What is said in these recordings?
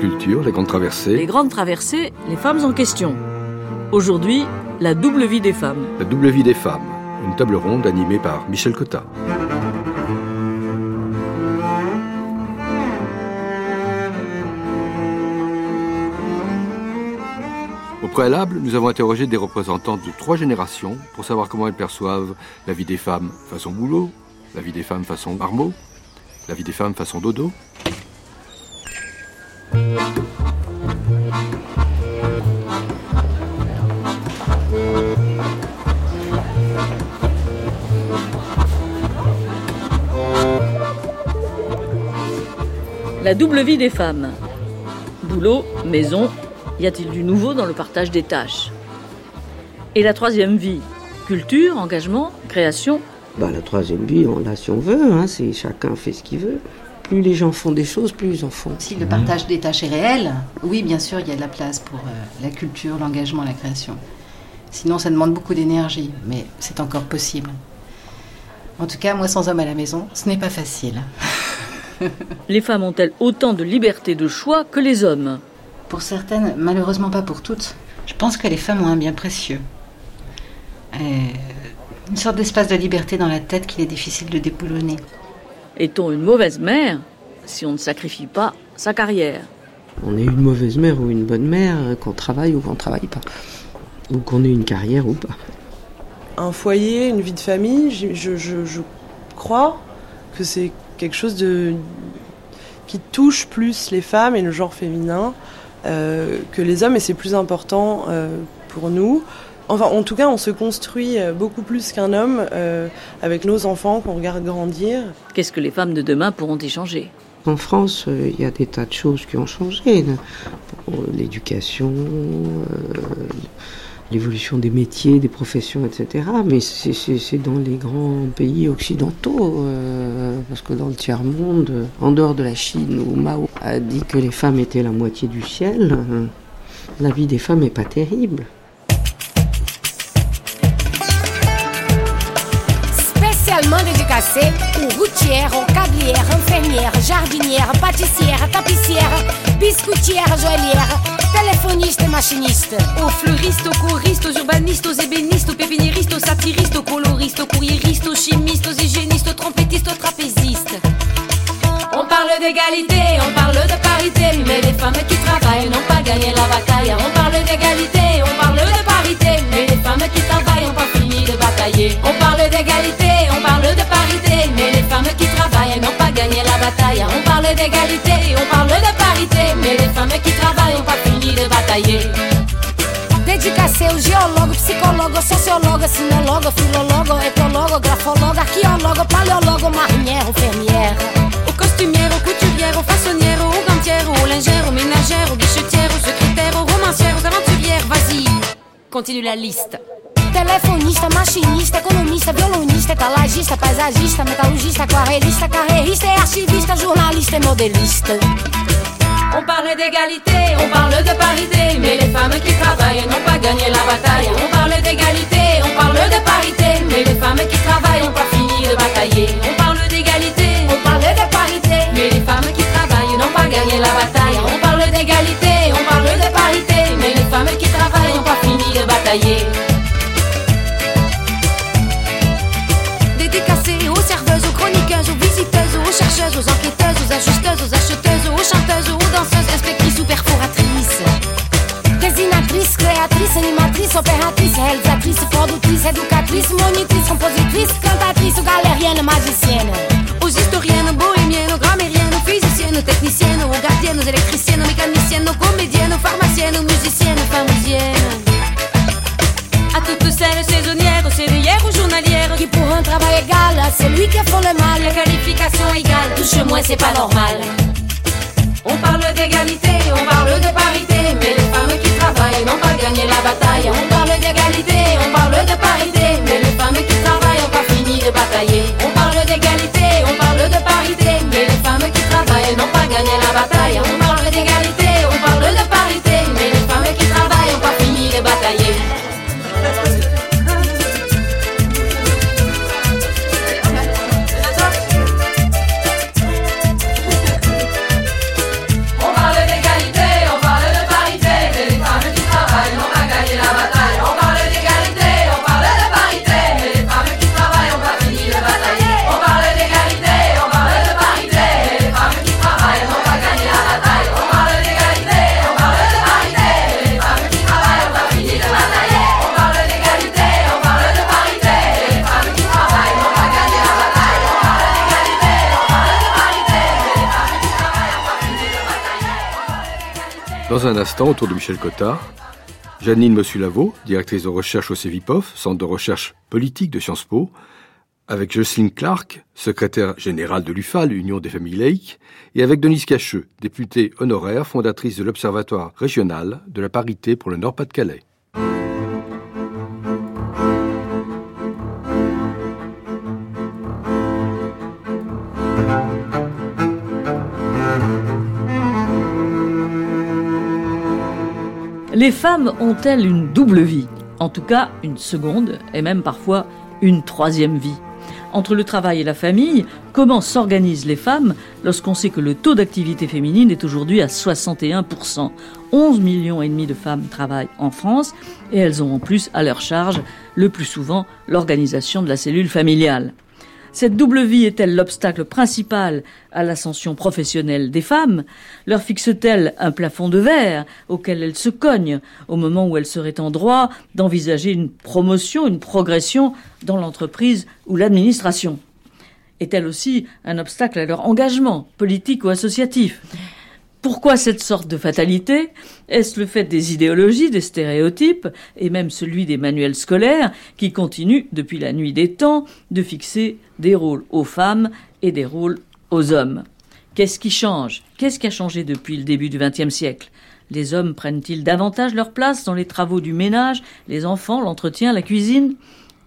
Les grandes traversées. Les grandes traversées, les femmes en question. Aujourd'hui, la double vie des femmes. La double vie des femmes, une table ronde animée par Michel Cotta. Au préalable, nous avons interrogé des représentantes de trois générations pour savoir comment elles perçoivent la vie des femmes façon boulot, la vie des femmes façon marmot, la vie des femmes façon dodo. La double vie des femmes. Boulot, maison, y a-t-il du nouveau dans le partage des tâches? Et la troisième vie Culture, engagement, création? Bah, La troisième vie, on l'a si on veut, hein, chacun fait ce qu'il veut. Plus les gens font des choses, plus ils en font. Si le partage des tâches est réel, oui, bien sûr, il y a de la place pour euh, la culture, l'engagement, la création. Sinon, ça demande beaucoup d'énergie, mais c'est encore possible. En tout cas, moi, sans homme à la maison, ce n'est pas facile. Les femmes ont-elles autant de liberté de choix que les hommes? Pour certaines, malheureusement pas pour toutes. Je pense que les femmes ont un bien précieux. Euh, une sorte d'espace de liberté dans la tête qu'il est difficile de déboulonner. Est-on une mauvaise mère si on ne sacrifie pas sa carrière On est une mauvaise mère ou une bonne mère, qu'on travaille ou qu'on ne travaille pas. Ou qu'on ait une carrière ou pas. Un foyer, une vie de famille, je, je crois que c'est quelque chose de qui touche plus les femmes et le genre féminin euh, que les hommes et c'est plus important euh, pour nous. Enfin, en tout cas, on se construit euh, beaucoup plus qu'un homme avec nos enfants qu'on regarde grandir. Qu'est-ce que les femmes de demain pourront y changer? En France, il y a des tas de choses qui ont changé. L'éducation, l'évolution des métiers, des professions, etc. Mais c'est dans les grands pays occidentaux, euh, parce que dans le tiers-monde, en dehors de la Chine, où Mao a dit que les femmes étaient la moitié du ciel, la vie des femmes n'est pas terrible. Aux routières, aux cablières, infirmières, jardinières, pâtissières, tapissières, biscoutières, joaillières téléphoniste et machiniste. Aux fleuristes, aux choristes, aux urbanistes, aux ébénistes, aux pépiniéristes, aux satiristes, aux coloristes, aux courriéristes, aux chimistes, aux hygiénistes, aux trompettistes, aux trapézistes. On parle d'égalité, on parle de parité, mais les femmes qui travaillent n'ont pas gagné la bataille. On parle d'égalité, on parle de parité, mais les femmes qui travaillent n'ont pas fini de batailler. On parle d'égalité, on parle de parité, mais les femmes qui travaillent n'ont pas gagné la bataille. On parle d'égalité, on parle de parité, mais les femmes qui travaillent n'ont pas fini de batailler. Dedicação, geólogo, psicólogo, sociólogo, sinólogo, filólogo, etologo, grafólogo, arqueólogo, paléologo, marinheiro, fermière. Lingères, aux ménagères, aux guichetières, aux secrétaires, aux romancières, aux aventurières, vas-y, continue la liste. Telefonista, machinista, economista, violonista, etalagista, paisagista, metalurgista, aquarelista, carreirista, archivista, jornalista e modelista. On parle d'égalité, on parle de parité, mais les femmes qui travaillent n'ont pas gagné la bataille. On parle d'égalité, on parle de parité, mais les femmes qui travaillent n'ont pas fini de batailler. On parle d'égalité, fini de batailler. chercheuses, aux enquêteuses, aux ajusteuses, aux acheteuses, aux chanteuses, aux danseuses, inspectrices ou perforatrices. Dessinatrices, créatrices, animatrices, opératrices, réalisatrices, productrices, éducatrices, monitrices, compositrices, cantatrices, galériennes, magiciennes. Aux historiennes, bohémiennes, grammairiennes, physiciennes, techniciennes, aux gardiennes, aux électriciennes, mécaniciennes, aux comédiennes, pharmaciennes, musiciennes, pharmaciennes. Travail égal, c'est lui qui font le mal. La qualification égale, touche moins c'est pas normal. On parle d'égalité, un instant, autour de Michel Cottard, Janine Mossulavo, directrice de recherche au CEVIPOF, centre de recherche politique de Sciences Po, avec Jocelyn Clark, secrétaire général de l'UFAL, l'Union des familles laïques, et avec Denise Cacheux, députée honoraire, fondatrice de l'Observatoire régional de la parité pour le Nord-Pas-de-Calais. Les femmes ont-elles une double vie? En tout cas, une seconde et même parfois une troisième vie. Entre le travail et la famille, comment s'organisent les femmes lorsqu'on sait que le taux d'activité féminine est aujourd'hui à 61% 11 millions et demi de femmes travaillent en France et elles ont en plus à leur charge le plus souvent l'organisation de la cellule familiale. Cette double vie est-elle l'obstacle principal à l'ascension professionnelle des femmes? Leur fixe-t-elle un plafond de verre auquel elles se cognent au moment où elles seraient en droit d'envisager une promotion, une progression dans l'entreprise ou l'administration? Est-elle aussi un obstacle à leur engagement politique ou associatif? Pourquoi cette sorte de fatalité? Est-ce le fait des idéologies, des stéréotypes, et même celui des manuels scolaires, qui continuent, depuis la nuit des temps, de fixer des rôles aux femmes et des rôles aux hommes? Qu'est-ce qui change? Qu'est-ce qui a changé depuis le début du XXe siècle? Les hommes prennent-ils davantage leur place dans les travaux du ménage, les enfants, l'entretien, la cuisine?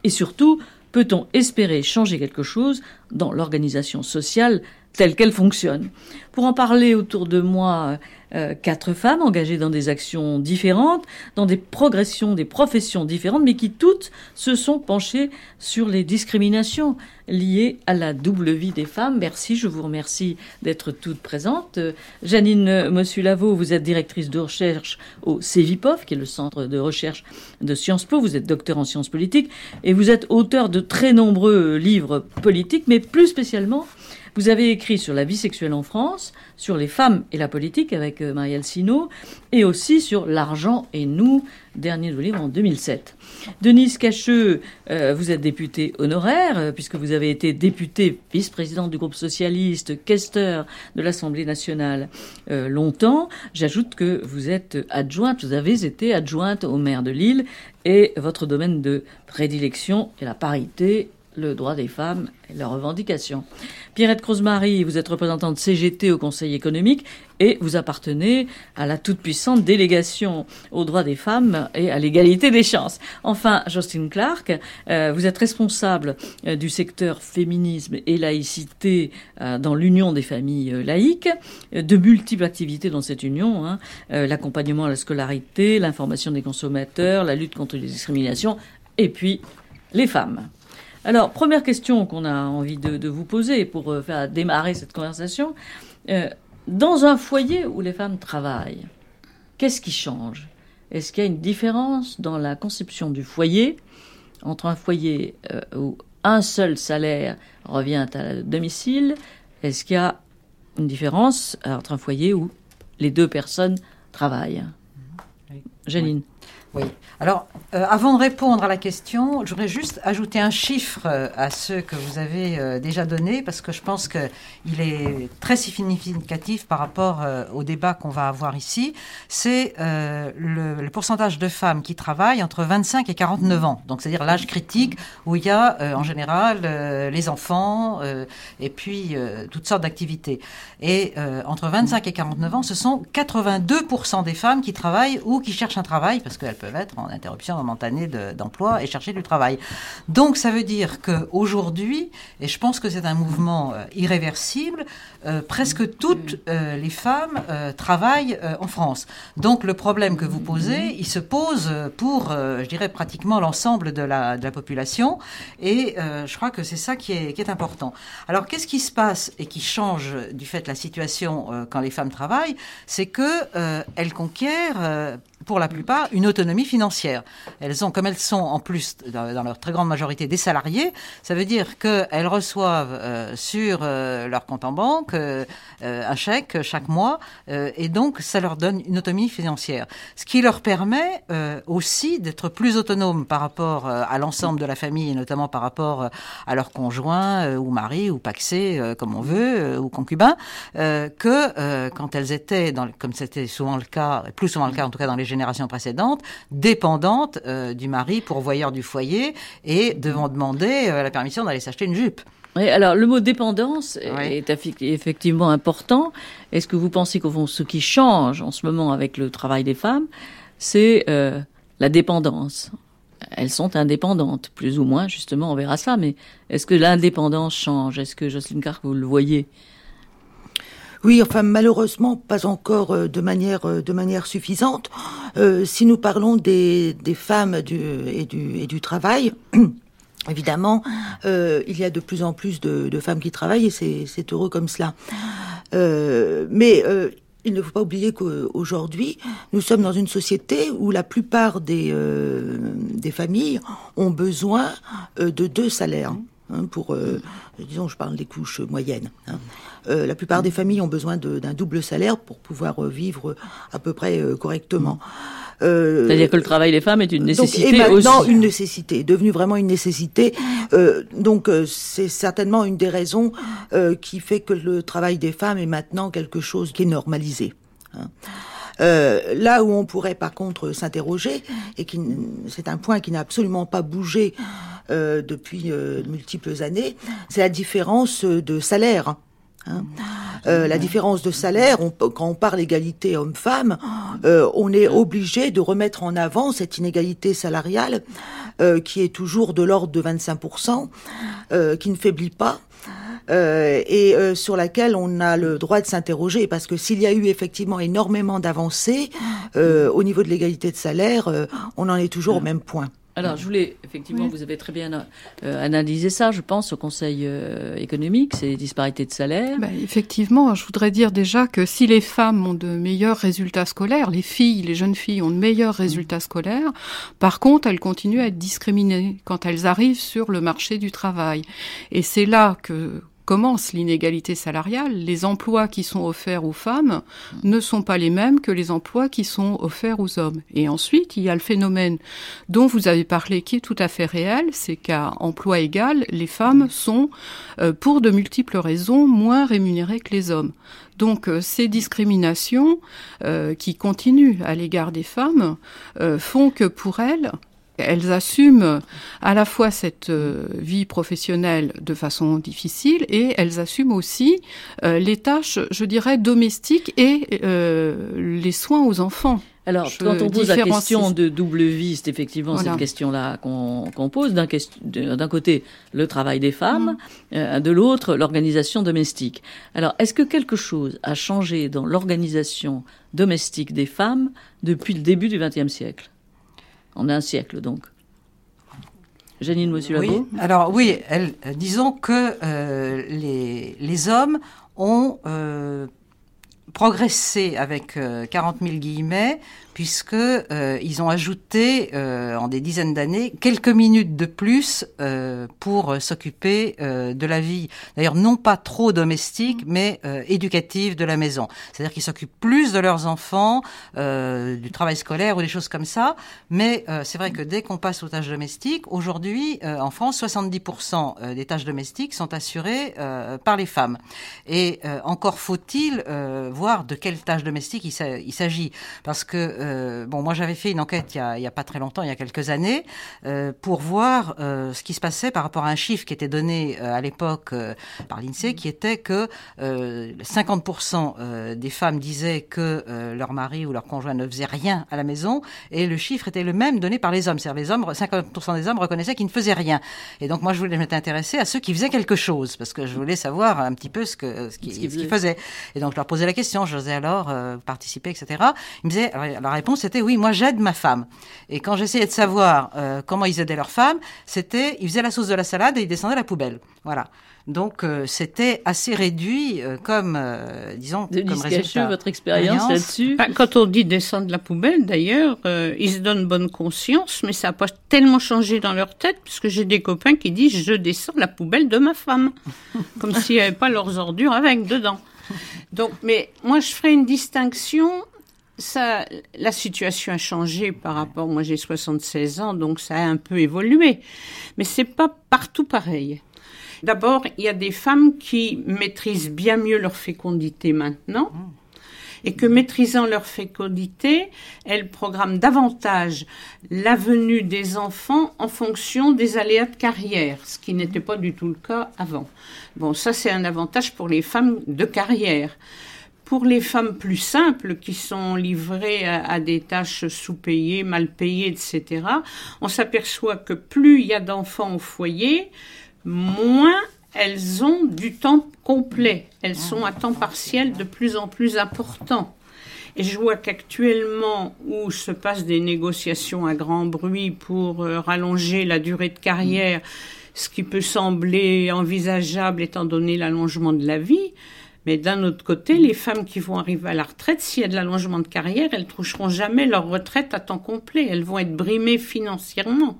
Et surtout, peut-on espérer changer quelque chose dans l'organisation sociale telle qu'elle fonctionne. Pour en parler autour de moi, euh, quatre femmes engagées dans des actions différentes, dans des progressions, des professions différentes, mais qui toutes se sont penchées sur les discriminations liées à la double vie des femmes. Merci, je vous remercie d'être toutes présentes. Euh, Janine Mossulavo, vous êtes directrice de recherche au CEVIPOF, qui est le centre de recherche de Sciences Po. Vous êtes docteur en sciences politiques et vous êtes auteur de très nombreux livres politiques, mais plus spécialement vous avez écrit sur la vie sexuelle en France, sur les femmes et la politique avec euh, Marielle Sino, et aussi sur l'argent et nous, dernier de livre en 2007. Denise Cacheux, euh, vous êtes députée honoraire, euh, puisque vous avez été députée vice-présidente du groupe socialiste, questeur de l'Assemblée nationale longtemps. J'ajoute que vous êtes adjointe, vous avez été adjointe au maire de Lille, et votre domaine de prédilection est la parité le droit des femmes et leurs revendications. Pierrette Crozemarie, vous êtes représentante CGT au Conseil économique et vous appartenez à la toute-puissante délégation aux droits des femmes et à l'égalité des chances. Enfin, Justine Clark, euh, vous êtes responsable euh, du secteur féminisme et laïcité euh, dans l'Union des familles laïques, de multiples activités dans cette union, hein, l'accompagnement à la scolarité, l'information des consommateurs, la lutte contre les discriminations et puis les femmes. Alors, première question qu'on a envie de, vous poser pour euh, faire démarrer cette conversation. Euh, dans un foyer où les femmes travaillent, qu'est-ce qui change? Est-ce qu'il y a une différence dans la conception du foyer entre un foyer euh, où un seul salaire revient à domicile? Est-ce qu'il y a une différence entre un foyer où les deux personnes travaillent? Janine oui. Alors, euh, avant de répondre à la question, je voudrais juste ajouter un chiffre euh, à ceux que vous avez euh, déjà donnés, parce que je pense qu'il est très significatif par rapport au débat qu'on va avoir ici. C'est le, pourcentage de femmes qui travaillent entre 25 et 49 ans. Donc, c'est-à-dire l'âge critique où il y a en général les enfants et puis toutes sortes d'activités. Et entre 25 et 49 ans, ce sont 82% des femmes qui travaillent ou qui cherchent un travail, parce qu'elles peuvent être en interruption momentanée d'emploi et chercher du travail. Donc ça veut dire qu'aujourd'hui, et je pense que c'est un mouvement euh, irréversible, euh, presque toutes euh, les femmes travaillent en France. Donc le problème que vous posez, il se pose pour, je dirais, pratiquement l'ensemble de la, de la, population. Et je crois que c'est ça qui est, qui est important. Alors qu'est-ce qui se passe et qui change du fait la situation quand les femmes travaillent? C'est que elles conquièrent pour la plupart, une autonomie financière. Elles ont, comme elles sont en plus, dans, leur très grande majorité, des salariés, ça veut dire qu'elles reçoivent euh, sur euh, leur compte en banque euh, un chèque chaque mois, et donc ça leur donne une autonomie financière. Ce qui leur permet aussi d'être plus autonomes par rapport à l'ensemble de la famille, et notamment par rapport à leur conjoint, ou mari, ou paxé, comme on veut, ou concubin, que quand elles étaient, comme c'était souvent le cas, plus souvent le cas en tout cas dans les générations précédentes, dépendantes euh, du mari, pourvoyeur du foyer, et devant demander euh, la permission d'aller s'acheter une jupe. Oui, alors le mot dépendance est effectivement important. Est-ce que vous pensez qu'au fond, ce qui change en ce moment avec le travail des femmes, c'est euh, la dépendance? Elles sont indépendantes, plus ou moins, justement, on verra ça, mais est-ce que l'indépendance change? Est-ce que Jocelyne Carr, vous le voyez? Oui, enfin malheureusement pas encore euh, de manière euh, de manière suffisante. Euh, si nous parlons des, des femmes et, du, et du travail. Évidemment, il y a de plus en plus de, de femmes qui travaillent et c'est heureux comme cela. mais il ne faut pas oublier qu'aujourd'hui, nous sommes dans une société où la plupart des, des familles ont besoin de deux salaires. Hein, pour, disons, je parle des couches moyennes. Hein. Euh, la plupart des familles ont besoin d'un double salaire pour pouvoir euh, vivre à peu près euh, correctement. C'est-à-dire que le travail des femmes est une nécessité donc, et maintenant, une nécessité, devenue vraiment une nécessité. donc c'est certainement une des raisons qui fait que le travail des femmes est maintenant quelque chose qui est normalisé. Hein. là où on pourrait par contre s'interroger, et qui c'est un point qui n'a absolument pas bougé depuis multiples années, c'est la différence de salaire Hein. Euh, la différence de salaire, quand on parle égalité homme-femme, euh, on est obligé de remettre en avant cette inégalité salariale euh, qui est toujours de l'ordre de 25%, qui ne faiblit pas. et sur laquelle on a le droit de s'interroger parce que s'il y a eu effectivement énormément d'avancées au niveau de l'égalité de salaire, on en est toujours au même point. Alors, je voulais, effectivement, vous avez très bien euh, analysé ça, je pense, au Conseil euh, économique, ces disparités de salaire. Ben, effectivement, je voudrais dire déjà que si les femmes ont de meilleurs résultats scolaires, les filles, les jeunes filles ont de meilleurs résultats scolaires, par contre, elles continuent à être discriminées quand elles arrivent sur le marché du travail. Et c'est là que commence l'inégalité salariale, les emplois qui sont offerts aux femmes ne sont pas les mêmes que les emplois qui sont offerts aux hommes. Et ensuite, il y a le phénomène dont vous avez parlé qui est tout à fait réel, c'est qu'à emploi égal, les femmes sont, euh, pour de multiples raisons, moins rémunérées que les hommes. Donc euh, ces discriminations euh, qui continuent à l'égard des femmes font que pour elles, elles assument à la fois cette euh, vie professionnelle de façon difficile et elles assument aussi euh, les tâches, je dirais, domestiques et euh, les soins aux enfants. Alors, quand on pose la question de double vie, c'est effectivement cette question-là qu'on pose. D'un côté, le travail des femmes, mm. de l'autre, l'organisation domestique. Alors, est-ce que quelque chose a changé dans l'organisation domestique des femmes depuis le début du XXe siècle? En un siècle donc. Janine Monsieur oui. Alors oui, elle, disons que euh, les, les, hommes ont euh, progressé avec 40 euh, 000 guillemets puisque euh, ils ont ajouté euh, en des dizaines d'années quelques minutes de plus euh, pour s'occuper de la vie, d'ailleurs non pas trop domestique, mais éducative de la maison. C'est-à-dire qu'ils s'occupent plus de leurs enfants, du travail scolaire ou des choses comme ça. Mais c'est vrai que dès qu'on passe aux tâches domestiques, aujourd'hui en France, 70% des tâches domestiques sont assurées par les femmes. Et encore faut-il voir de quelles tâches domestiques il s'agit, parce que euh, bon, moi j'avais fait une enquête il y, a, pas très longtemps, il y a quelques années, euh, pour voir euh, ce qui se passait par rapport à un chiffre qui était donné à l'époque par l'INSEE, qui était que 50% des femmes disaient que leur mari ou leur conjoint ne faisait rien à la maison, et le chiffre était le même donné par les hommes. C'est-à-dire les hommes, 50% des hommes reconnaissaient qu'ils ne faisaient rien. Et donc moi je voulais m'intéresser à ceux qui faisaient quelque chose, parce que je voulais savoir un petit peu ce que ce qu'ils faisaient. Et donc je leur posais la question question, j'osais alors participer, etc. Il me disait, la réponse était oui, moi j'aide ma femme. Et quand j'essayais de savoir euh, comment ils aidaient leur femme, c'était, ils faisaient la sauce de la salade et ils descendaient la poubelle. Voilà. Donc euh, c'était assez réduit euh, comme, euh, disons, Denis comme résultat. votre expérience là-dessus Bah, Quand on dit descendre la poubelle, d'ailleurs, euh, ils se donnent bonne conscience, mais ça n'a pas tellement changé dans leur tête, puisque j'ai des copains qui disent je descends la poubelle de ma femme, comme s'il n'y avait pas leurs ordures avec dedans. Donc, mais moi, je ferai une distinction. Ça, la situation a changé par rapport. Moi, j'ai 76 ans, donc ça a un peu évolué, mais c'est pas partout pareil. D'abord, il y a des femmes qui maîtrisent bien mieux leur fécondité maintenant et que maîtrisant leur fécondité, elles programment davantage la venue des enfants en fonction des aléas de carrière, ce qui n'était pas du tout le cas avant. Bon, ça c'est un avantage pour les femmes de carrière. Pour les femmes plus simples qui sont livrées à, des tâches sous-payées, mal payées, etc., on s'aperçoit que plus il y a d'enfants au foyer, moins elles ont du temps complet. Elles sont à temps partiel de plus en plus important. Et je vois qu'actuellement, où se passent des négociations à grand bruit pour euh, rallonger la durée de carrière, ce qui peut sembler envisageable étant donné l'allongement de la vie, mais d'un autre côté, les femmes qui vont arriver à la retraite, s'il y a de l'allongement de carrière, elles ne toucheront jamais leur retraite à temps complet. Elles vont être brimées financièrement.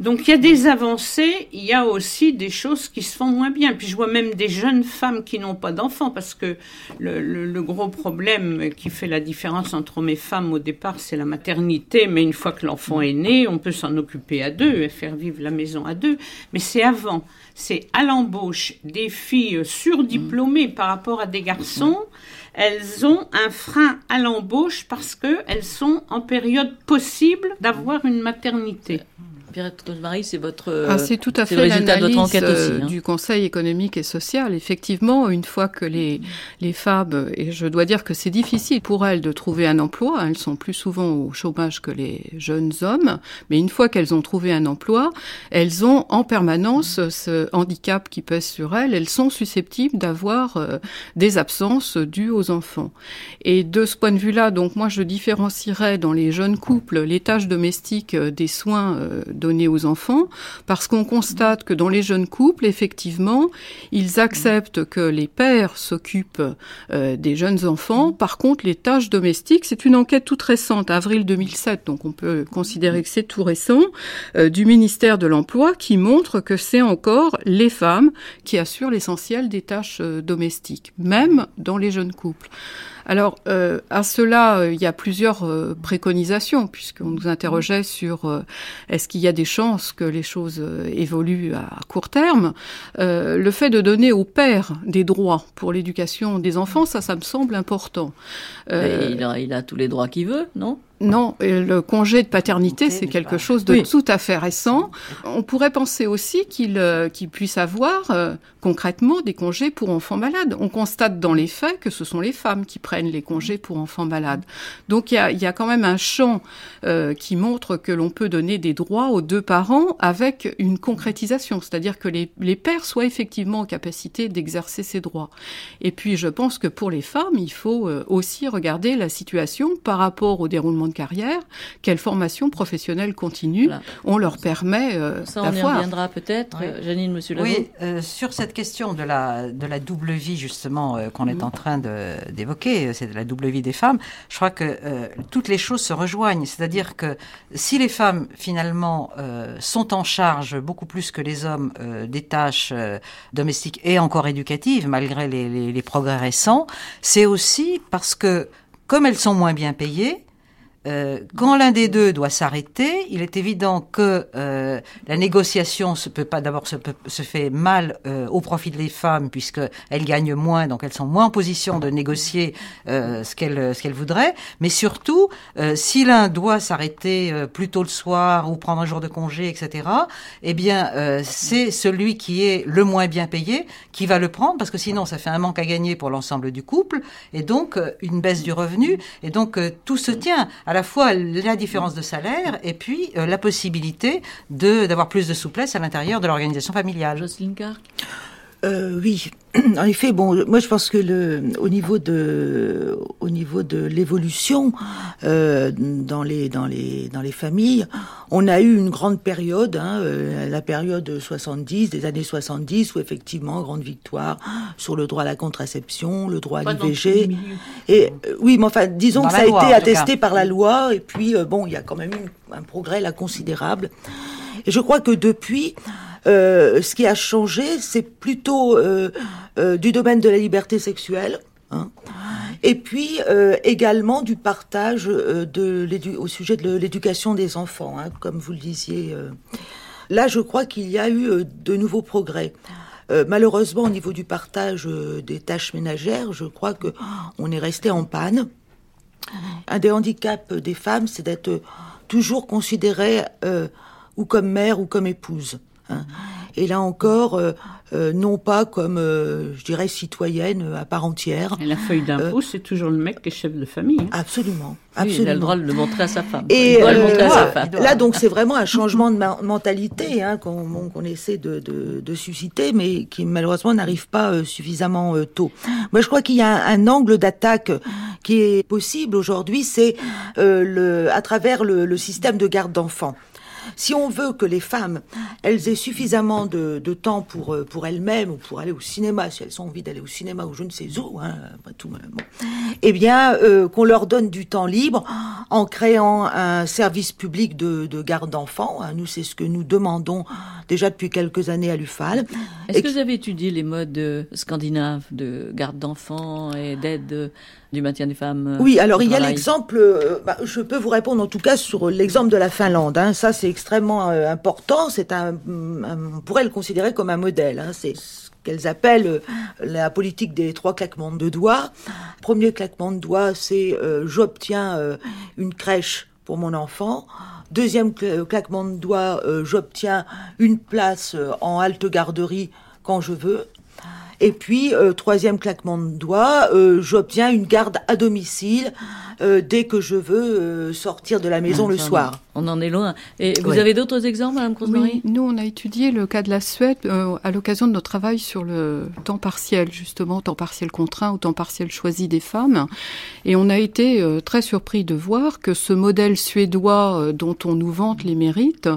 Donc il y a des avancées, il y a aussi des choses qui se font moins bien. Puis je vois même des jeunes femmes qui n'ont pas d'enfants, parce que le, le- gros problème qui fait la différence entre hommes et femmes au départ, c'est la maternité. Mais une fois que l'enfant est né, on peut s'en occuper à deux et faire vivre la maison à deux. Mais c'est avant, c'est à l'embauche des filles surdiplômées par rapport à des garçons. Elles ont un frein à l'embauche parce qu'elles sont en période possible d'avoir une maternité. Pierrette c'est votre euh, Ah, c'est tout à fait le résultat de votre enquête euh, aussi. hein. du Conseil économique et social. Effectivement, une fois que les, les femmes, et je dois dire que c'est difficile pour elles de trouver un emploi, elles sont plus souvent au chômage que les jeunes hommes, mais une fois qu'elles ont trouvé un emploi, elles ont en permanence ce handicap qui pèse sur elles, elles sont susceptibles d'avoir euh, des absences dues aux enfants. Et de ce point de vue-là, donc moi je différencierais dans les jeunes couples les tâches domestiques euh, des soins donnés aux enfants, parce qu'on constate que dans les jeunes couples, effectivement, ils acceptent que les pères s'occupent euh, des jeunes enfants. Par contre, les tâches domestiques, c'est une enquête toute récente, avril 2007, donc on peut considérer que c'est tout récent, euh, du ministère de l'Emploi, qui montre que c'est encore les femmes qui assurent l'essentiel des tâches euh, domestiques, même dans les jeunes couples. Alors, euh, à cela, euh, il y a plusieurs euh, préconisations, puisqu'on nous interrogeait sur est-ce qu'il y a des chances que les choses évoluent à court terme. Le fait de donner aux pères des droits pour l'éducation des enfants, ça, ça me semble important. Il, a, il a tous les droits qu'il veut, non? Non, et le congé de paternité, c'est quelque chose de Oui. tout à fait récent. On pourrait penser aussi qu'il euh, qu'il puisse avoir euh, concrètement des congés pour enfants malades. On constate dans les faits que ce sont les femmes qui prennent les congés pour enfants malades. Donc il y a, il y a quand même un champ euh, qui montre que l'on peut donner des droits aux deux parents avec une concrétisation, c'est-à-dire que les, les pères soient effectivement en capacité d'exercer ces droits. Et puis je pense que pour les femmes, il faut euh, aussi regarder la situation par rapport au déroulement de carrière, quelle formation professionnelle continue Voilà. on leur permet euh, Ça, on y reviendra peut-être. Oui. Euh, Janine, Monsieur Lavaux Oui, euh, sur cette question de la, de la double vie, justement, euh, qu'on est en train d'évoquer, c'est de la double vie des femmes, je crois que euh, toutes les choses se rejoignent. C'est-à-dire que si les femmes, finalement, euh, sont en charge beaucoup plus que les hommes euh, des tâches euh, domestiques et encore éducatives, malgré les, les- les progrès récents, c'est aussi parce que, comme elles sont moins bien payées, euh, quand l'un des deux doit s'arrêter, il est évident que euh, la négociation se peut pas d'abord se, se fait mal euh, au profit des femmes puisque elles gagnent moins, donc elles sont moins en position de négocier euh, ce qu'elles ce qu'elles voudraient. Mais surtout, euh, si l'un doit s'arrêter euh, plus tôt le soir ou prendre un jour de congé, etc. Eh bien, euh, c'est celui qui est le moins bien payé qui va le prendre parce que sinon ça fait un manque à gagner pour l'ensemble du couple et donc euh, une baisse du revenu et donc euh, tout se tient à la fois la différence de salaire et puis euh, la possibilité d'avoir plus de souplesse à l'intérieur de l'organisation familiale. Jocelyne Carr Euh, oui, en effet, bon, moi je pense que le, au niveau de, au niveau de l'évolution euh, dans les, dans les, dans les familles, on a eu une grande période, hein, euh, la période 70, des années 70, où effectivement grande victoire sur le droit à la contraception, le droit à l'IVG. Et euh, oui, mais enfin, disons Dans que ça a loi, été attesté cas. par la loi, et puis euh, bon, il y a quand même eu un progrès là considérable. Et je crois que depuis, euh, ce qui a changé, c'est plutôt euh, euh, du domaine de la liberté sexuelle. hein. Et puis euh, également du partage euh, de au sujet de l'éducation des enfants, hein, comme vous le disiez. Là, je crois qu'il y a eu de nouveaux progrès. Euh, malheureusement, au niveau du partage euh, des tâches ménagères, je crois que on est resté en panne. Un des handicaps des femmes, c'est d'être toujours considérée euh, ou comme mère ou comme épouse. Hein. Et là encore, euh, euh, non pas comme, euh, je dirais, citoyenne à part entière. Et la feuille d'impôt, c'est toujours le mec qui est chef de famille. hein. Absolument, Oui, il a le droit de le montrer à sa femme. Et il doit le montrer à sa femme. là, donc, c'est vraiment un changement de mentalité hein, qu'on essaie de, de, de susciter, mais qui malheureusement n'arrive pas suffisamment tôt. Moi, je crois qu'il y a un, un angle d'attaque qui est possible aujourd'hui, c'est le, à travers le, le système de garde d'enfants. Si on veut que les femmes, elles aient suffisamment de, de temps pour euh, pour elles-mêmes ou pour aller au cinéma, si elles ont envie d'aller au cinéma ou je ne sais où, hein, après tout, bon, eh bien, euh, qu'on leur donne du temps libre en créant un service public de, de garde d'enfants. hein. Nous, c'est ce que nous demandons déjà depuis quelques années à l'UFAL. Est-ce que vous avez étudié les modes euh, scandinaves de garde d'enfants et d'aide du maintien des femmes euh, Oui, alors il y a l'exemple, euh, bah, je peux vous répondre en tout cas sur l'exemple de la Finlande. Hein. Ça, c'est extrêmement euh, important. C'est un, un- on pourrait le considérer comme un modèle. Hein. C'est ce qu'elles appellent la politique des trois claquements de doigts. Premier claquement de doigts, c'est euh, j'obtiens euh, une crèche pour mon enfant. Deuxième cla- claquement de doigts, euh, j'obtiens une place en halte garderie quand je veux. Et puis, euh, troisième claquement de doigts, euh, j'obtiens une garde à domicile euh, dès que je veux euh, sortir de la maison le soir. On en est loin. Et vous avez d'autres exemples, Madame Crosemarie Oui, nous on a étudié le cas de la Suède euh, à l'occasion de notre travail sur le temps partiel, justement, temps partiel contraint ou temps partiel choisi des femmes. Et on a été euh, très surpris de voir que ce modèle suédois euh, dont on nous vante les mérites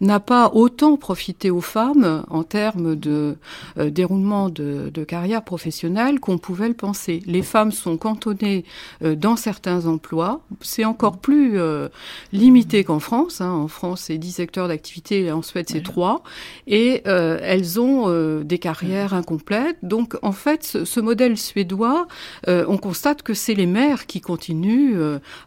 n'a pas autant profité aux femmes en termes de euh, déroulement de, de carrière professionnelle qu'on pouvait le penser. Les femmes sont cantonnées euh, dans certains emplois. C'est encore plus euh, limité qu'en France. hein. En France, c'est 10 secteurs d'activité, en Suède, c'est 3. Et euh, elles ont des carrières incomplètes. Donc, en fait, ce, ce modèle suédois, on constate que c'est les mères qui continuent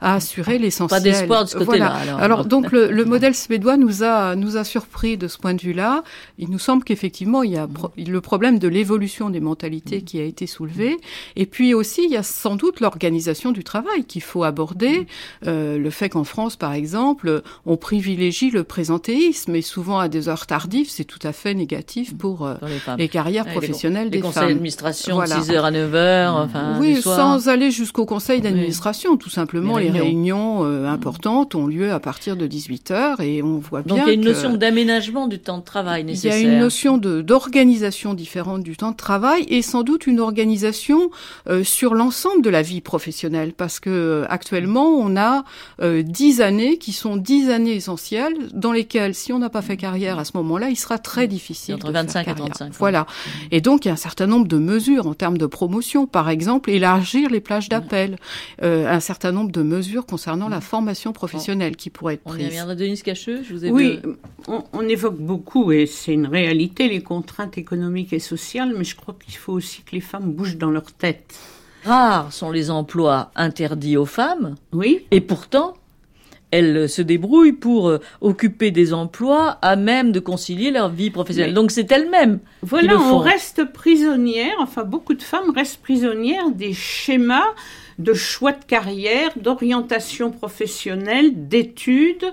à assurer l'essentiel. Pas d'espoir de ce côté-là. Voilà. Alors, donc, le, le modèle suédois nous a, nous a surpris de ce point de vue-là. Il nous semble qu'effectivement, il y a pro- le problème de l'évolution des mentalités qui a été soulevé. Et puis aussi, il y a sans doute l'organisation du travail qu'il faut aborder. Euh, le fait qu'en France, par exemple, on privilégie le présentéisme, et souvent à des heures tardives, c'est tout à fait négatif pour euh, les les carrières les professionnelles Les des conseils femmes. d'administration Voilà. de 6h à 9h, enfin, Oui, sans aller jusqu'au conseil d'administration, tout simplement. Les Les réunions. euh, importantes ont lieu à partir de 18 heures et on voit bien Donc il y a une notion d'aménagement du temps de travail il y nécessaire. a une notion d'organisation différente du temps de travail et sans doute une organisation euh, sur l'ensemble de la vie professionnelle parce que euh, actuellement on a euh, dix années qui sont dix années essentielles dans lesquelles si on n'a pas fait carrière à ce moment-là, il sera très difficile Entre de faire 25 et carrière. 35 ans. Voilà. Et donc il y a un certain nombre de mesures en termes de promotion, par exemple élargir les plages d'appel, euh, un certain nombre de mesures concernant la formation professionnelle qui pourraient être On y prises. reviendra. Denise Cacheux, je vous ai Oui, on, on évoque beaucoup, et c'est une réalité, les contraintes économiques et sociales, mais je crois qu'il faut aussi que les femmes bougent dans leur tête. Rares sont les emplois interdits aux femmes. Oui. Et pourtant, elles se débrouillent pour euh, occuper des emplois à même de concilier leur vie professionnelle. Mais- Donc c'est elles-mêmes. qui Voilà, on reste prisonnière, enfin beaucoup de femmes restent prisonnières des schémas de choix de carrière, d'orientation professionnelle, d'études,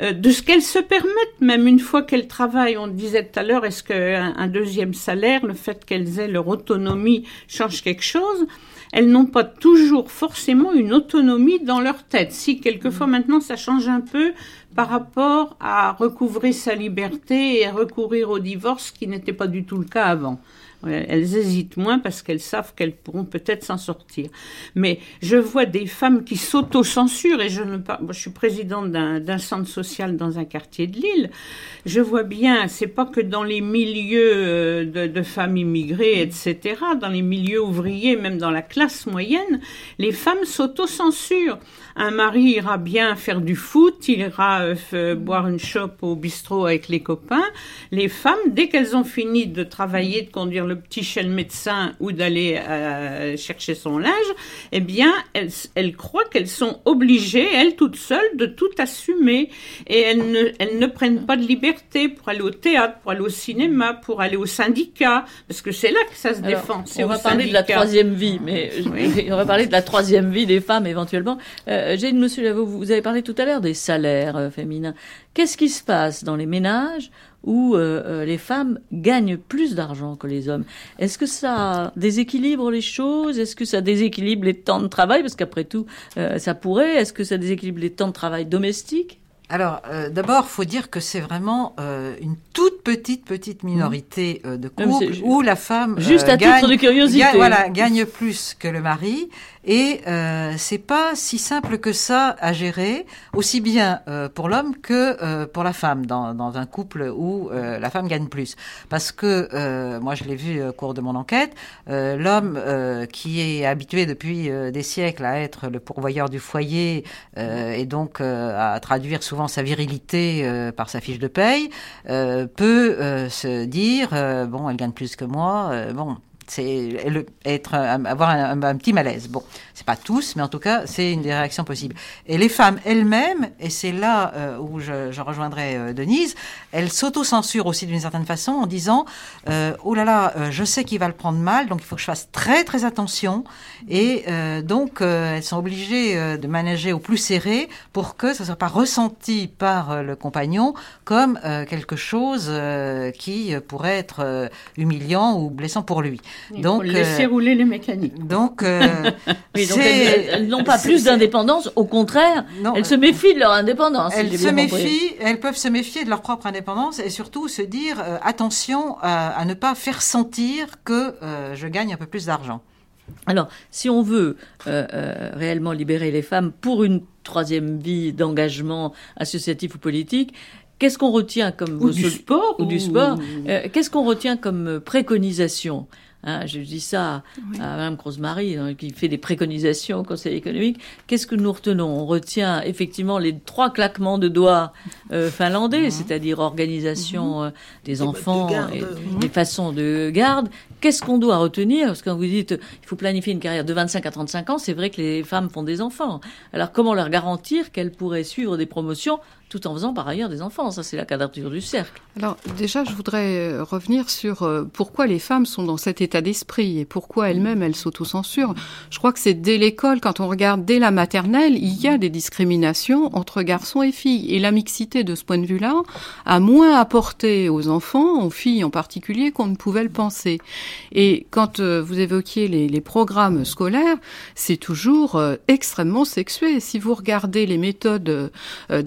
de ce qu'elles se permettent, même une fois qu'elles travaillent. On disait tout à l'heure, est-ce qu'un un deuxième salaire, le fait qu'elles aient leur autonomie, change quelque chose? Elles n'ont pas toujours forcément une autonomie dans leur tête. Si quelquefois maintenant ça change un peu par rapport à recouvrer sa liberté et à recourir au divorce, ce qui n'était pas du tout le cas avant. Elles hésitent moins parce qu'elles savent qu'elles pourront peut-être s'en sortir. Mais je vois des femmes qui s'auto-censurent, et je ne pas, je suis présidente d'un centre social dans un quartier de Lille. Je vois bien, c'est pas que dans les milieux euh, de, femmes immigrées, etc., dans les milieux ouvriers, même dans la classe moyenne, les femmes s'auto-censurent. Un mari ira bien faire du foot, il ira euh, boire une chope au bistrot avec les copains. Les femmes, dès qu'elles ont fini de travailler, de conduire le petit chez le médecin ou d'aller euh, chercher son linge, eh bien, elles, elles croient qu'elles sont obligées, elles toutes seules, de tout assumer. Et elles ne, elles ne prennent pas de liberté pour aller au théâtre, pour aller au cinéma, pour aller au syndicat, parce que c'est là que ça se Alors, défend. on va parler de la troisième vie, mais on va parler de la troisième vie des femmes éventuellement. Euh, Jane, Monsieur Lavaux, vous avez parlé tout à l'heure des salaires euh, féminins. Qu'est-ce qui se passe dans les ménages où euh, euh, les femmes gagnent plus d'argent que les hommes Est-ce que ça déséquilibre les choses? Est-ce que ça déséquilibre les temps de travail? Parce qu'après tout, euh, ça pourrait. Est-ce que ça déséquilibre les temps de travail domestiques? Alors, euh, d'abord, faut dire que c'est vraiment euh, une toute petite, petite minorité euh, de couples où la femme euh, Juste à titre de curiosité. gagne- voilà, gagne plus que le mari. Et euh, c'est pas si simple que ça à gérer, aussi bien euh, pour l'homme que euh, pour la femme, dans, dans un couple où euh, la femme gagne plus. Parce que, euh, moi je l'ai vu au cours de mon enquête, euh, l'homme qui est habitué depuis des siècles à être le pourvoyeur du foyer et donc à traduire souvent sa virilité par sa fiche de paye, peut se dire, bon, elle gagne plus que moi, bon c'est être avoir un, petit malaise. Bon, c'est pas tous, mais en tout cas, c'est une des réactions possibles. Et les femmes elles-mêmes, et c'est là euh, où je, rejoindrai euh, Denise, elles s'auto-censurent aussi d'une certaine façon en disant euh, oh là là, euh, je sais qu'il va le prendre mal, donc il faut que je fasse très très attention. Et donc elles sont obligées de manager au plus serré pour que ça ne soit pas ressenti par le compagnon comme quelque chose qui pourrait être humiliant ou blessant pour lui. Il Donc, faut laisser euh, rouler les mécaniques. donc, euh, Oui, donc elles, n'ont pas plus d'indépendance, au contraire, Non, elles se méfient de leur indépendance. Elles se méfient, elles peuvent se méfier de leur propre indépendance et surtout se dire euh, attention à, à ne pas faire sentir que je gagne un peu plus d'argent. Alors, si on veut euh, euh, réellement libérer les femmes pour une troisième vie d'engagement associatif ou politique, qu'est-ce qu'on retient comme Ou du sport, ou du sport Euh, Qu'est-ce qu'on retient comme préconisation Hein, je dis ça à Mme Crosemary, hein, qui fait des préconisations au Conseil économique. Qu'est-ce que nous retenons? On retient effectivement les trois claquements de doigts euh, finlandais, c'est-à-dire organisation euh, des de enfants, garde, et mhm. les façons de garde. Qu'est-ce qu'on doit retenir? Parce que quand vous dites il faut planifier une carrière de 25 à 35 ans, c'est vrai que les femmes font des enfants. Alors comment leur garantir qu'elles pourraient suivre des promotions tout en faisant par ailleurs des enfants Ça, c'est la quadrature du cercle. Alors déjà, je voudrais euh, revenir sur euh, pourquoi les femmes sont dans cet état d'esprit et pourquoi elles-mêmes elles s'autocensurent. Je crois que c'est dès l'école, quand on regarde dès la maternelle, il y a des discriminations entre garçons et filles. Et la mixité de ce point de vue-là a moins apporté aux enfants, aux filles en particulier, qu'on ne pouvait le penser. Et quand euh, vous évoquiez les, programmes scolaires, c'est toujours extrêmement sexué. Si vous regardez les méthodes euh,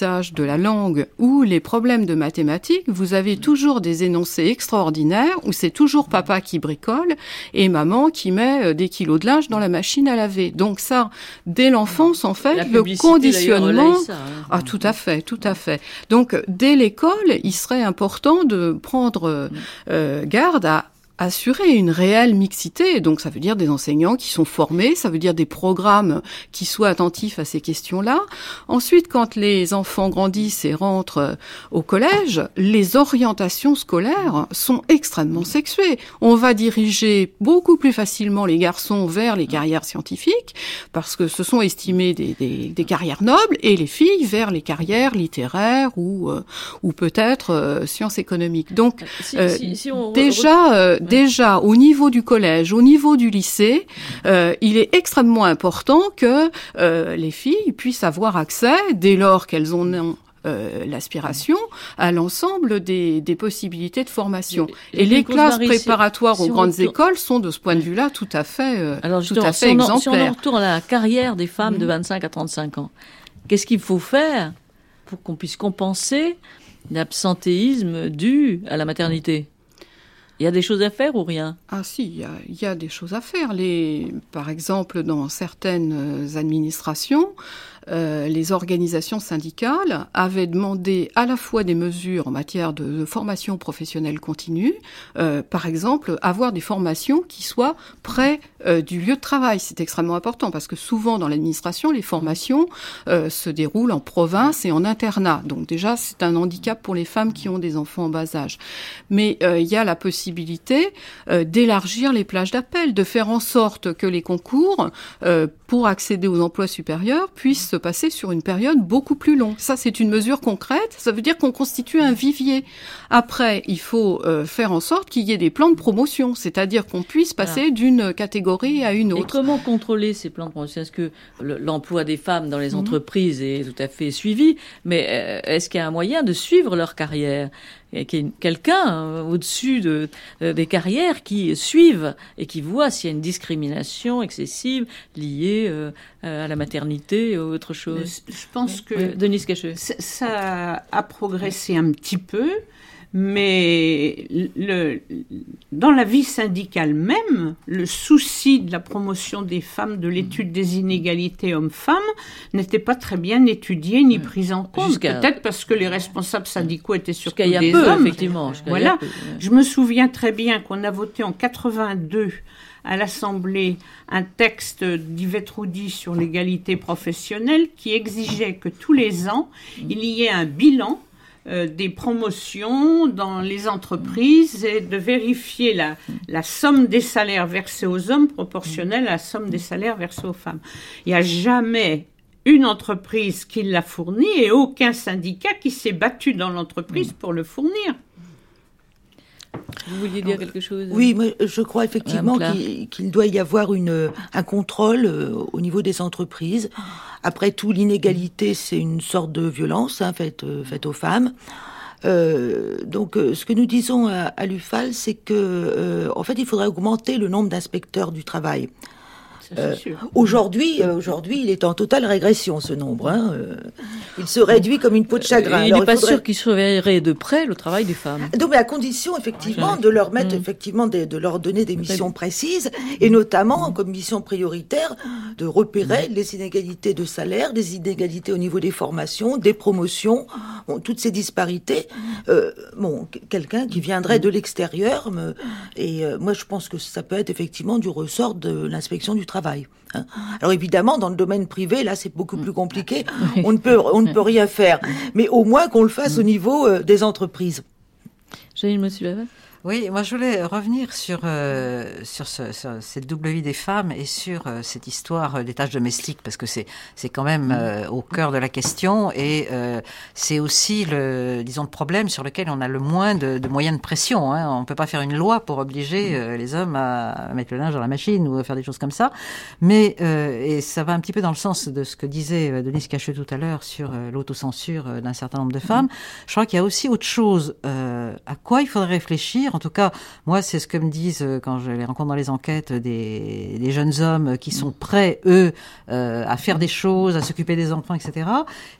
de la langue ou les problèmes de mathématiques, vous avez toujours des énoncés extraordinaires où c'est toujours papa qui bricole et maman qui met euh, des kilos de linge dans la machine à laver. Donc ça, dès l'enfance, en fait, le publicité, conditionnement... ça, hein. Ah, tout à fait, tout à fait. Donc, dès l'école, il serait important de prendre euh, euh, garde à assurer une réelle mixité. Donc, ça veut dire des enseignants qui sont formés, ça veut dire des programmes qui soient attentifs à ces questions-là. Ensuite, quand les enfants grandissent et rentrent euh, au collège, les orientations scolaires sont extrêmement sexuées. On va diriger beaucoup plus facilement les garçons vers les carrières scientifiques parce que ce sont estimés des, des, des carrières nobles et les filles vers les carrières littéraires ou, euh, ou peut-être euh, sciences économiques. Donc, Si- euh, si- si on- déjà, euh, déjà au niveau du collège, au niveau du lycée, euh, il est extrêmement important que euh, les filles puissent avoir accès, dès lors qu'elles en ont euh, l'aspiration à l'ensemble des, des possibilités de formation. Et Et, les classes préparatoires si aux grandes retourne- écoles sont de ce point de vue-là tout à fait, euh, Alors tout à si fait on, si on en exemplaires. retourne à la carrière des femmes de 25 à 35 ans, qu'est-ce qu'il faut faire pour qu'on puisse compenser l'absentéisme dû à la maternité? Il y a des choses à faire ou rien? Ah si, il y a, y a des choses à faire. Par exemple, dans certaines euh, administrations, euh, les organisations syndicales avaient demandé à la fois des mesures en matière de, formation professionnelle continue, euh, par exemple, avoir des formations qui soient près euh, du lieu de travail. C'est extrêmement important parce que souvent dans l'administration, les formations se déroulent en province et en internat. Donc déjà, c'est un handicap pour les femmes qui ont des enfants en bas âge. Mais il y a la possibilité d'élargir les plages d'appel, de faire en sorte que les concours pour accéder aux emplois supérieurs puissent se passer sur une période beaucoup plus longue. Ça, c'est une mesure concrète. Ça veut dire qu'on constitue un vivier. Après, il faut euh, faire en sorte qu'il y ait des plans de promotion, c'est-à-dire qu'on puisse passer Voilà. d'une catégorie à une Et autre. comment contrôler ces plans de promotion? Est-ce que le- l'emploi des femmes dans les Mhm. entreprises est tout à fait suivi? Mais euh, est-ce qu'il y a un moyen de suivre leur carrière? Quelqu'un euh, au-dessus de, des carrières qui suivent et qui voit s'il y a une discrimination excessive liée euh, à la maternité ou autre chose. Je pense que Denise Cacheux. ça a progressé un petit peu, mais le, dans la vie syndicale même, le souci de la promotion des femmes, de l'étude des inégalités hommes-femmes, n'était pas très bien étudié ni pris en compte. Peut-être parce que les responsables syndicaux étaient surtout y a des peu, hommes. effectivement. Voilà. peu, ouais. Je me souviens très bien qu'on a voté en 82 à l'Assemblée un texte d'Yvette Roudy sur l'égalité professionnelle qui exigeait que tous les ans, il y ait un bilan euh, des promotions dans les entreprises et de vérifier la, la somme des salaires versés aux hommes proportionnelle à la somme des salaires versés aux femmes. Il n'y a jamais une entreprise qui l'a fourni et aucun syndicat qui s'est battu dans l'entreprise pour le fournir. Vous vouliez dire quelque chose? Oui, moi, je crois effectivement qu'il doit y avoir une, un contrôle euh, au niveau des entreprises. Après tout, l'inégalité, c'est une sorte de violence hein, faite, euh, faite aux femmes. Euh, donc, ce que nous disons à, à l'UFAL, c'est que, euh, en fait, il faudrait augmenter le nombre d'inspecteurs du travail. Euh. Aujourd'hui, euh, aujourd'hui, il est en totale régression ce nombre. hein, euh, il se réduit comme une peau de chagrin. Il n'est pas faudrait- sûr qu'ils surveilleraient de près le travail des femmes. donc, mais à condition, effectivement, de leur mettre, Mm. effectivement, de, de leur donner des missions précises, et notamment, comme mission prioritaire, de repérer les inégalités de salaire, des inégalités au niveau des formations, des promotions, bon, toutes ces disparités. Euh, bon, qu- quelqu'un qui viendrait de l'extérieur, et moi, je pense que ça peut être effectivement du ressort de l'inspection du travail. hein. Alors évidemment, dans le domaine privé, là, c'est beaucoup plus compliqué. On ne peut, on ne peut rien faire. Mais au moins qu'on le fasse au niveau euh, des entreprises. Janine Monsieur Oui, moi je voulais revenir sur, euh, sur, ce- sur cette double vie des femmes et sur euh, cette histoire euh, des tâches domestiques, parce que c'est c'est quand même euh, au cœur de la question et euh, c'est aussi le, disons, le problème sur lequel on a le moins de, de moyens de pression. Hein. On ne peut pas faire une loi pour obliger euh, les hommes à mettre le linge dans la machine ou à faire des choses comme ça. Mais, euh, et ça va un petit peu dans le sens de ce que disait euh, Denise Cacheux tout à l'heure sur euh, l'autocensure d'un certain nombre de femmes. Je crois qu'il y a aussi autre chose euh, à quoi il faudrait réfléchir. En tout cas, moi, c'est ce que me disent euh, quand je les rencontre dans les enquêtes des, des jeunes hommes qui sont prêts, eux, euh, à faire des choses, à s'occuper des enfants, etc.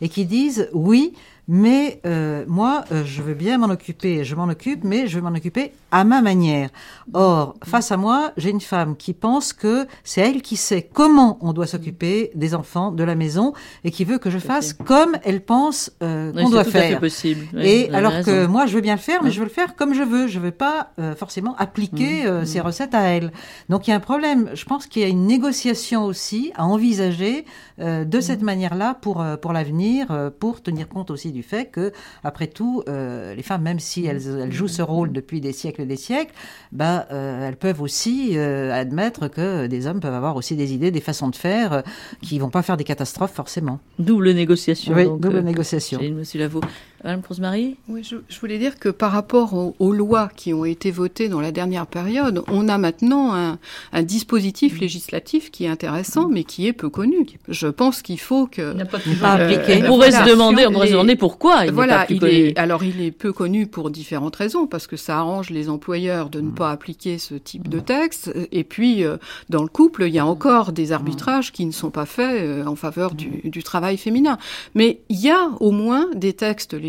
Et qui disent oui. Mais euh, moi, euh, je veux bien m'en occuper, je m'en occupe, mais je veux m'en occuper à ma manière. Or, face à moi, j'ai une femme qui pense que c'est elle qui sait comment on doit s'occuper des enfants, de la maison, et qui veut que je fasse comme elle pense euh, qu'on doit tout à fait faire. possible. Oui, vous et alors que moi, je veux bien le faire, mais je veux le faire comme je veux. Je veux pas euh, forcément appliquer Mmh, euh, ces recettes à elle. Donc il y a un problème. Je pense qu'il y a une négociation aussi à envisager euh, de Mmh. cette manière-là pour euh, pour l'avenir, euh, pour tenir compte aussi du fait que après tout, euh, les femmes, même si elles, elles jouent ce rôle depuis des siècles et des siècles, bah, euh, elles peuvent aussi admettre que des hommes peuvent avoir aussi des idées, des façons de faire qui vont pas faire des catastrophes forcément. Double négociation. Oui, donc, double négociation. Monsieur Lavaux. Madame Prosmarie Oui, je, je voulais dire que par rapport aux, aux lois qui ont été votées dans la dernière période, on a maintenant un, un dispositif législatif qui est intéressant, mais qui est peu connu. Je pense qu'il faut que Il n'a pas Pas appliqué. été- On pourrait voilà. se demander, on pourrait se Les- demander pourquoi il voilà, n'est pas plus il connu. est, alors il est peu connu pour différentes raisons, parce que ça arrange les employeurs de ne pas appliquer ce type de texte, et puis euh, dans le couple, il y a encore des arbitrages qui ne sont pas faits euh, en faveur du, du travail féminin. Mais il y a au moins des textes législatifs,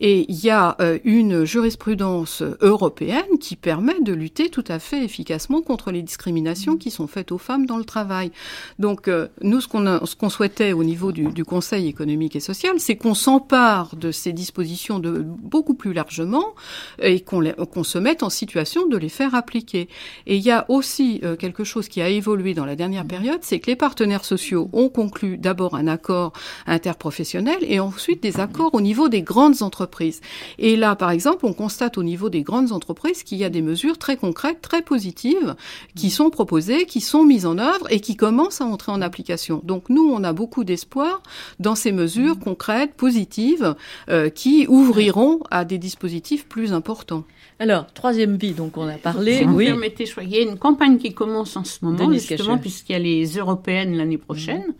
et il y a euh, une jurisprudence européenne qui permet de lutter tout à fait efficacement contre les discriminations qui sont faites aux femmes dans le travail. Donc euh, nous, ce qu'on qu'on souhaitait au niveau du, du Conseil économique et social, c'est qu'on s'empare de ces dispositions de beaucoup plus largement et qu'on qu'on se mette en situation de les faire appliquer. Et il y a aussi euh, quelque chose qui a évolué dans la dernière période, c'est que les partenaires sociaux ont conclu d'abord un accord interprofessionnel et ensuite des accords au niveau des grandes entreprises. Et là, par exemple, on constate au niveau des grandes entreprises qu'il y a des mesures très concrètes, très positives, qui sont proposées, qui sont mises en œuvre et qui commencent à entrer en application. Donc nous, on a beaucoup d'espoir dans ces mesures concrètes, positives, euh, qui ouvriront à des dispositifs plus importants. Alors, troisième vie, donc on a parlé. Si vous oui. permettez, il y a une campagne qui commence en ce moment, Denise justement, puisqu'il y a les européennes l'année prochaine.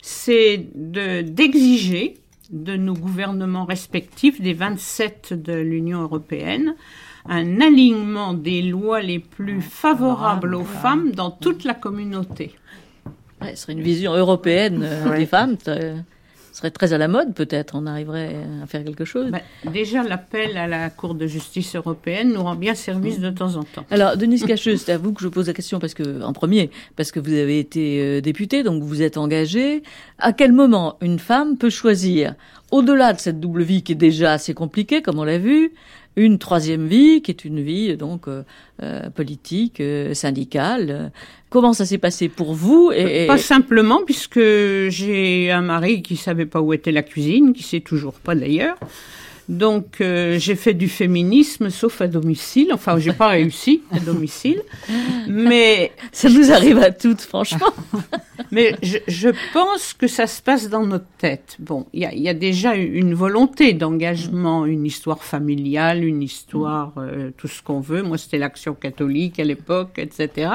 C'est de- d'exiger de nos gouvernements respectifs, des 27 de l'Union européenne, un alignement des lois les plus favorables aux femmes dans toute la communauté. Ouais, ce serait une vision européenne euh, des femmes. Serait très à la mode, peut-être. On arriverait à faire quelque chose. Ben, déjà, l'appel à la Cour de justice européenne nous rend bien service de temps en temps. Alors, Denise Cacheux, c'est à vous que je pose la question parce que, en premier, parce que vous avez été euh, députée, donc vous êtes engagée. À quel moment une femme peut choisir, au-delà de cette double vie qui est déjà assez compliquée, comme on l'a vu, une troisième vie qui est une vie donc euh, euh, politique, euh, syndicale. Comment ça s'est passé pour vous et, et- Pas simplement, puisque j'ai un mari qui savait pas où était la cuisine, qui sait toujours pas d'ailleurs. Donc euh, j'ai fait du féminisme, sauf à domicile. Enfin, j'ai pas réussi à domicile, mais ça nous arrive à toutes, franchement. mais je, je pense que ça se passe dans notre tête. Bon, il y a, il y a déjà une volonté d'engagement, une histoire familiale, une histoire, euh, tout ce qu'on veut. Moi, c'était l'action catholique à l'époque, etc.,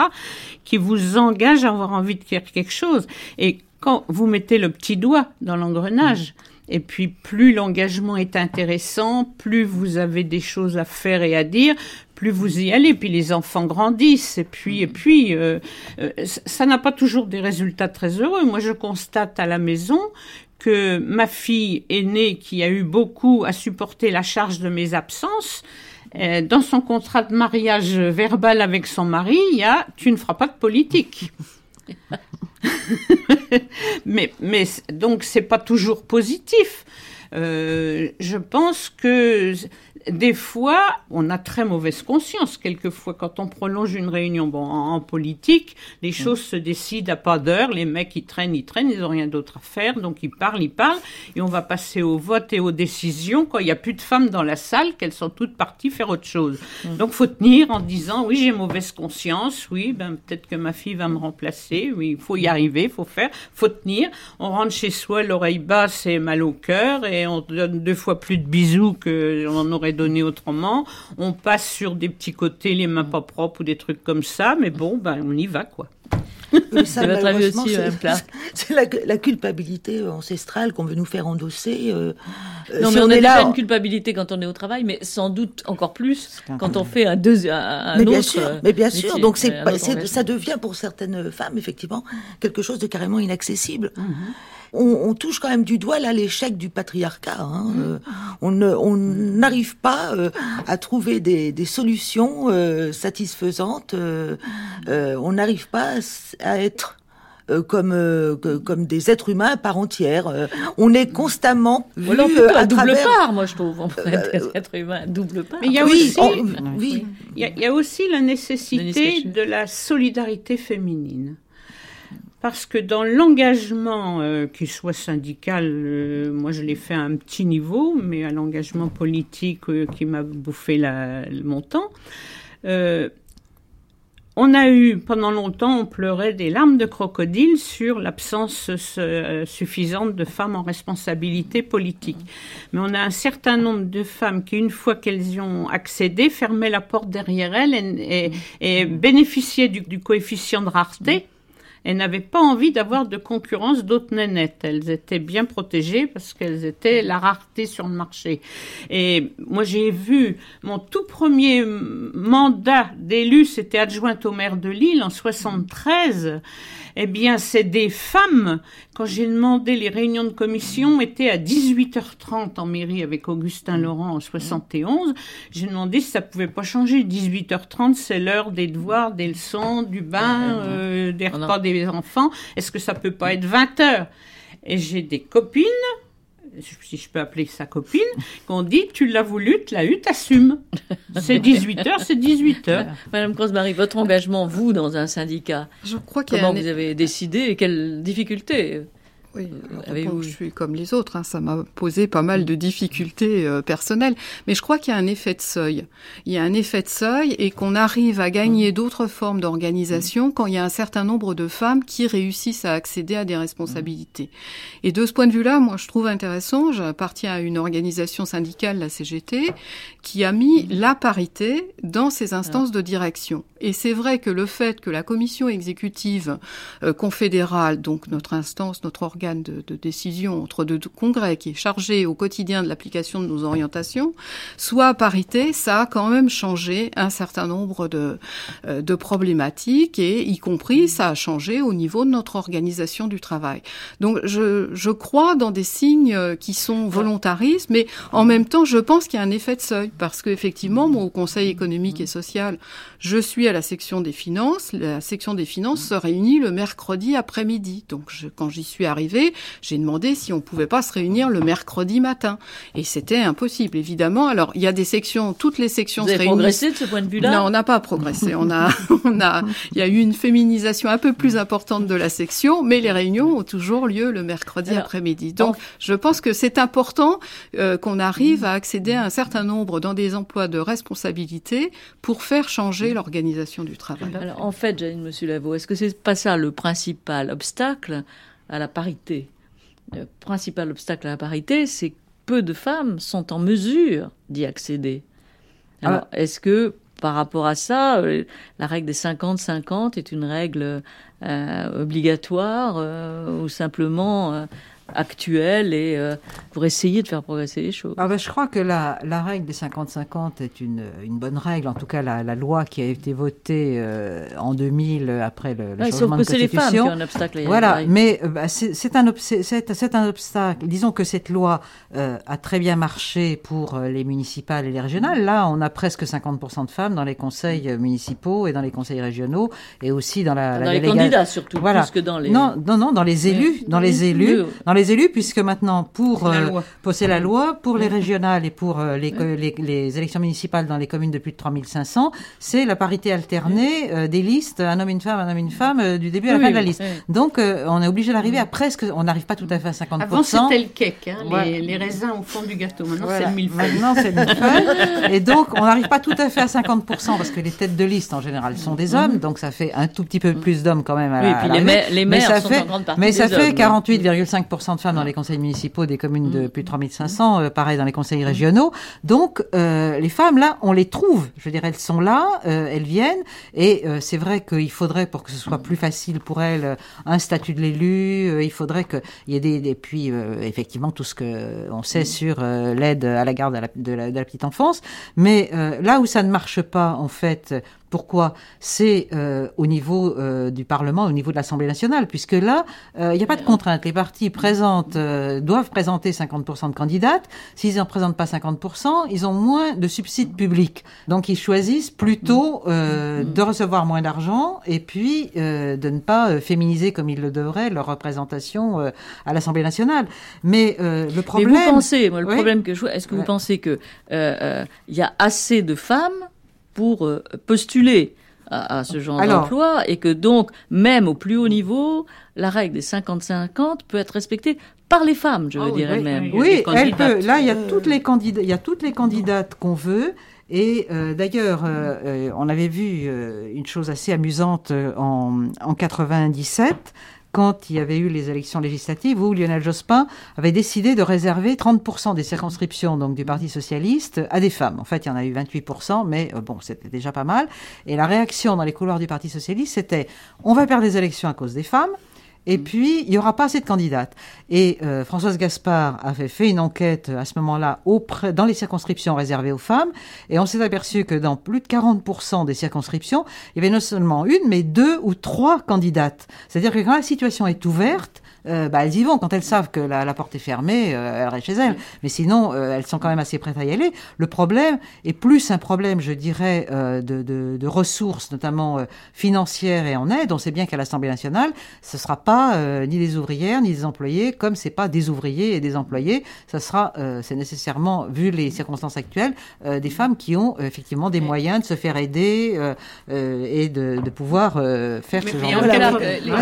qui vous engage à avoir envie de faire quelque chose. Et quand vous mettez le petit doigt dans l'engrenage, et puis plus l'engagement est intéressant, plus vous avez des choses à faire et à dire, plus vous y allez. Puis les enfants grandissent, et puis et puis euh, euh, ça- n'a pas toujours des résultats très heureux. Moi, je constate à la maison que ma fille aînée, qui a eu beaucoup à supporter la charge de mes absences, euh, dans son contrat de mariage verbal avec son mari, il y a tu ne feras pas de politique. mais, mais donc c'est pas toujours positif. Euh, je pense que des fois, on a très mauvaise conscience. Quelquefois, quand on prolonge une réunion, bon, en, en politique, les choses se décident à pas d'heure. Les mecs, ils traînent, ils traînent, ils ont rien d'autre à faire, donc ils parlent, ils parlent, et on va passer au vote et aux décisions quand il y a plus de femmes dans la salle, qu'elles sont toutes parties faire autre chose. Donc, faut tenir en disant, oui, j'ai mauvaise conscience, oui, ben peut-être que ma fille va me remplacer, oui, il faut y arriver, il faut faire, faut tenir. On rentre chez soi, l'oreille basse et mal au cœur, et on donne deux fois plus de bisous que on en aurait donné autrement. On passe sur des petits côtés, les mains pas propres ou des trucs comme ça, mais bon, ben on y va, quoi. Ça, C'est malheureusement. C'est la, la culpabilité ancestrale qu'on veut nous faire endosser. euh, euh, Non, si mais on, a est déjà là, une culpabilité quand on est au travail, mais sans doute encore plus quand on fait un, deuxième, un, mais autre. bien sûr, euh, mais bien sûr. Donc c'est, ça devient pour certaines femmes effectivement quelque chose de carrément inaccessible. Mhm. On, on touche quand même du doigt là l'échec du patriarcat. hein. Mhm. Euh, on ne- on n'arrive pas euh, à trouver des, des solutions euh, satisfaisantes. euh, euh, on n'arrive pas à être euh, comme euh, que- comme des êtres humains à part entière. Euh, on est constamment vu Ou alors plutôt euh, à, à double travers. part, moi je trouve. On pourrait être être humain à double part. Mais il y a Oui, aussi, oui. il y a, il y a aussi la nécessité de la solidarité féminine. Parce que dans l'engagement, euh, qu'il soit syndical, euh, moi je l'ai fait à un petit niveau, mais à l'engagement politique euh, qui m'a bouffé la, mon temps, euh, on a eu, pendant longtemps, on pleurait des larmes de crocodile sur l'absence suffisante de femmes en responsabilité politique. Mais on a un certain nombre de femmes qui, une fois qu'elles y ont accédé, fermaient la porte derrière elles et, bénéficiaient du coefficient de rareté et n'avaient pas envie d'avoir de concurrence d'autres nénettes. Elles étaient bien protégées parce qu'elles étaient la rareté sur le marché. Et moi, j'ai vu mon tout premier mandat d'élu, c'était adjointe au maire de Lille en 73 eh bien, c'est des femmes. Quand j'ai demandé, les réunions de commission étaient à 18h30 en mairie avec Augustin Laurent en 71. J'ai demandé si ça pouvait pas changer. 18h30, c'est l'heure des devoirs, des leçons, du bain, euh, des repas des enfants. Est-ce que ça peut pas être 20h? Et j'ai des copines si je peux appeler sa copine, qu'on dit tu l'as voulu, tu l'as eu, t'assumes. C'est 18h, c'est 18h. Madame Cross-Marie, votre engagement, vous, dans un syndicat, je crois comment vous avez décidé et quelles difficultés oui, je suis comme les autres, hein, ça m'a posé pas mal de difficultés euh, personnelles, mais je crois qu'il y a un effet de seuil. Il y a un effet de seuil et qu'on arrive à gagner mmh. d'autres formes d'organisation quand il y a un certain nombre de femmes qui réussissent à accéder à des responsabilités. Et de ce point de vue-là, moi, je trouve intéressant, j'appartiens à une organisation syndicale, la CGT, qui a mis la parité dans ses instances de direction. Et c'est vrai que le fait que la commission exécutive euh, confédérale, donc notre instance, notre organisation, de, décision entre deux congrès qui est chargé au quotidien de l'application de nos orientations, soit parité, ça a quand même changé un certain nombre de, euh, problématiques et y compris ça a changé au niveau de notre organisation du travail. Donc je, crois dans des signes qui sont volontaristes, mais en même temps je pense qu'il y a un effet de seuil parce qu'effectivement, moi au Conseil économique et social, je suis à la section des finances. La section des finances se réunit le mercredi après-midi. Donc quand j'y suis arrivée, j'ai demandé si on pouvait pas se réunir le mercredi matin. Et c'était impossible, évidemment. Alors, il y a des sections, toutes les sections Vous avez progressé de ce point de vue-là? Non, on n'a pas progressé. on a, on a, il y a eu une féminisation un peu plus importante de la section, mais les réunions ont toujours lieu le mercredi après-midi. Donc, je pense que c'est important euh, qu'on arrive à accéder à un certain nombre dans des emplois de responsabilité pour faire changer l'organisation du travail. Alors, en fait, Janine Monsieur Lavaux, est-ce que c'est pas ça le principal obstacle à la parité. Le principal obstacle à la parité, c'est que peu de femmes sont en mesure d'y accéder. Alors, ah. est-ce que par rapport à ça, euh, la règle des 50-50 est une règle euh, obligatoire euh, ou simplement actuelle et euh, pour essayer de faire progresser les choses. Ah ben, je crois que la, la règle des 50-50 est une, une, bonne règle. En tout cas, la, la loi qui a été votée euh, en 2000 après le, le changement de constitution. c'est les femmes qui ont un obstacle. Voilà, mais euh, bah, c'est un, c'est un obstacle. Disons que cette loi a très bien marché pour les municipales et les régionales. Là, on a presque 50% de femmes dans les conseils municipaux et dans les conseils régionaux et aussi dans la, dans les candidats surtout, voilà. plus que dans les... Non, non, non, dans les élus, dans les élus, dans les élus, puisque maintenant, pour poser la, euh, loi, pour les régionales et pour euh, les, les, élections municipales dans les communes de plus de 3500, c'est la parité alternée euh, des listes, un homme, une femme, un homme, une femme, du début à la fin de la liste. Donc, on est obligé d'arriver à presque, on n'arrive pas tout à fait à 50%. Avant, c'était le cake, hein, les, raisins au fond du gâteau. Maintenant, c'est le millefeuille. Maintenant, c'est le millefeuille. et donc, on n'arrive pas tout à fait à 50%, parce que les têtes de liste, en général, sont des hommes, donc ça fait un tout petit peu plus d'hommes quand même à oui, et puis les, maires ça sont fait, en grande partie Mais ça fait 48,5% de femmes dans les conseils municipaux des communes de mm. plus de 3500, euh, pareil dans les conseils régionaux. Donc, euh, les femmes, là, on les trouve. Je veux dire, elles sont là, euh, elles viennent. Et c'est vrai qu'il faudrait, pour que ce soit plus facile pour elles, un statut de l'élu. il faudrait qu'il y ait des... Et puis, effectivement, tout ce que on sait sur l'aide à la garde de la, de la petite enfance. Mais là où ça ne marche pas, en fait, pourquoi C'est euh, au niveau euh, du Parlement, au niveau de l'Assemblée nationale, puisque là, euh, il n'y a pas de contrainte. Les partis présentent, doivent présenter 50% de candidates. S'ils n'en présentent pas 50%, ils ont moins de subsides publics. Donc ils choisissent plutôt de recevoir moins d'argent et puis de ne pas féminiser comme ils le devraient leur représentation à l'Assemblée nationale. Mais le problème... Mais vous pensez, moi, le problème que je vois, est-ce que vous pensez que il y a assez de femmes pour euh, postuler à, ce genre d'emploi et que donc, même au plus haut niveau, la règle des 50-50 peut être respectée par les femmes, je veux ah dire elles-mêmes. Oui, elle peut. Là, il y a toutes les candidats, il y a toutes les candidates qu'on veut. Et euh, d'ailleurs, euh, on avait vu une chose assez amusante en, en 97 quand il y avait eu les élections législatives où Lionel Jospin avait décidé de réserver 30% des circonscriptions donc du Parti socialiste à des femmes. En fait, il y en a eu 28%, mais euh, bon, c'était déjà pas mal. Et la réaction dans les couloirs du Parti socialiste, c'était on va perdre les élections à cause des femmes. Et puis, il n'y aura pas assez de candidates. Et euh, Françoise Gaspard avait fait une enquête à ce moment-là auprès, dans les circonscriptions réservées aux femmes. Et on s'est aperçu que dans plus de 40% des circonscriptions, il y avait non seulement une, mais deux ou trois candidates. C'est-à-dire que quand la situation est ouverte, euh, bah, elles y vont. Quand elles savent que la, la porte est fermée, euh, elles restent chez elles. Mais sinon, euh, elles sont quand même assez prêtes à y aller. Le problème est plus un problème, je dirais, euh, de, de, de, ressources, notamment euh, financières et en aide. On sait bien qu'à l'Assemblée nationale, ce sera pas euh, ni des ouvrières ni des employés, comme c'est pas des ouvriers et des employés. Ça sera, c'est nécessairement, vu les circonstances actuelles, des femmes qui ont effectivement des moyens de se faire aider et de, de pouvoir faire Mais ce mais genre en de cas,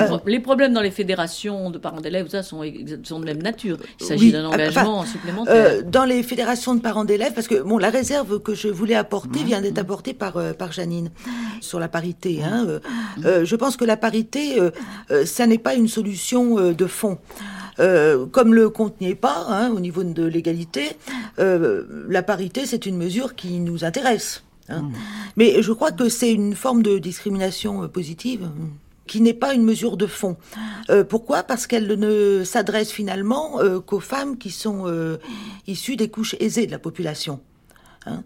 choses. les, les problèmes dans les fédérations de parents d'élèves, ça sont, de même nature. Il s'agit Oui, d'un enfin, engagement supplémentaire. euh, dans les fédérations de parents d'élèves, parce que bon, la réserve que je voulais apporter vient d'être apportée par euh, par Janine sur la parité. Hein, euh, je pense que la parité, ça n'est pas une solution de fond. Euh, comme le compte n'y est pas hein, au niveau de l'égalité, euh, la parité c'est une mesure qui nous intéresse. hein. Mais je crois que c'est une forme de discrimination positive qui n'est pas une mesure de fond. Euh, pourquoi? Parce qu'elle ne s'adresse finalement euh, qu'aux femmes qui sont euh, issues des couches aisées de la population. hein.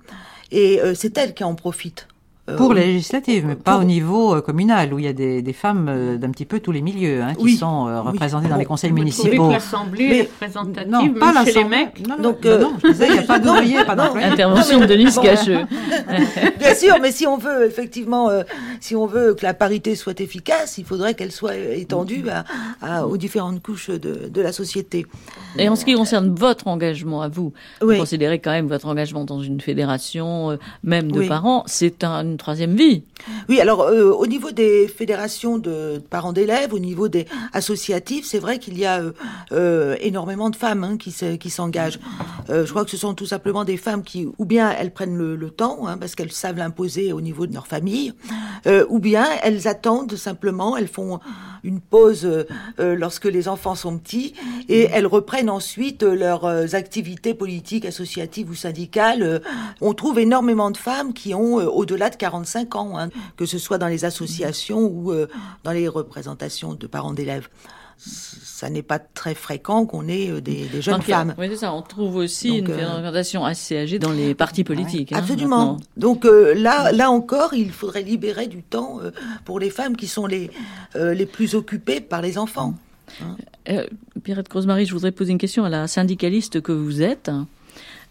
Et c'est elles qui en profitent. Euh, Pour les législatives, mais pas pour- au niveau euh, communal, où il y a des, des femmes euh, d'un petit peu tous les milieux hein, qui Oui. sont euh, Oui. représentées dans les conseils municipaux. l'Assemblée Mais- représentative, Non, même pas chez les mecs Non, non, Donc, non, euh, non, je disais, il n'y a pas d'ouvriers, pas d'employés. Intervention de Denis Gacheux. Bien sûr, mais si on veut effectivement, euh, si on veut que la parité soit efficace, il faudrait qu'elle soit étendue à, à- aux différentes couches de, de la société. Et en ce qui concerne votre engagement à vous, Oui. vous considérez quand même votre engagement dans une fédération, euh, même de Oui. parents, c'est un- troisième vie. Oui, alors euh, au niveau des fédérations de parents d'élèves, au niveau des associatifs, c'est vrai qu'il y a euh, euh, énormément de femmes hein, qui se- qui s'engagent. Je crois que ce sont tout simplement des femmes qui, ou bien elles prennent le, temps, hein, parce qu'elles savent l'imposer au niveau de leur famille, ou bien elles attendent simplement, elles font une pause euh, euh, lorsque les enfants sont petits, et elles reprennent ensuite euh, leurs activités politiques, associatives ou syndicales. On trouve énormément de femmes qui ont au-delà de 45 ans, hein, que ce soit dans les associations ou dans les représentations de parents d'élèves. Ça n'est pas très fréquent qu'on ait euh, des, des jeunes Donc, femmes. Oui, c'est ça. On trouve aussi Donc, une euh, représentation assez âgée dans les partis politiques. hein, Absolument. maintenant. Donc euh, là, là encore, il faudrait libérer du temps euh, pour les femmes qui sont les, les plus occupées par les enfants. Euh, Pierrette je voudrais poser une question à la syndicaliste que vous êtes.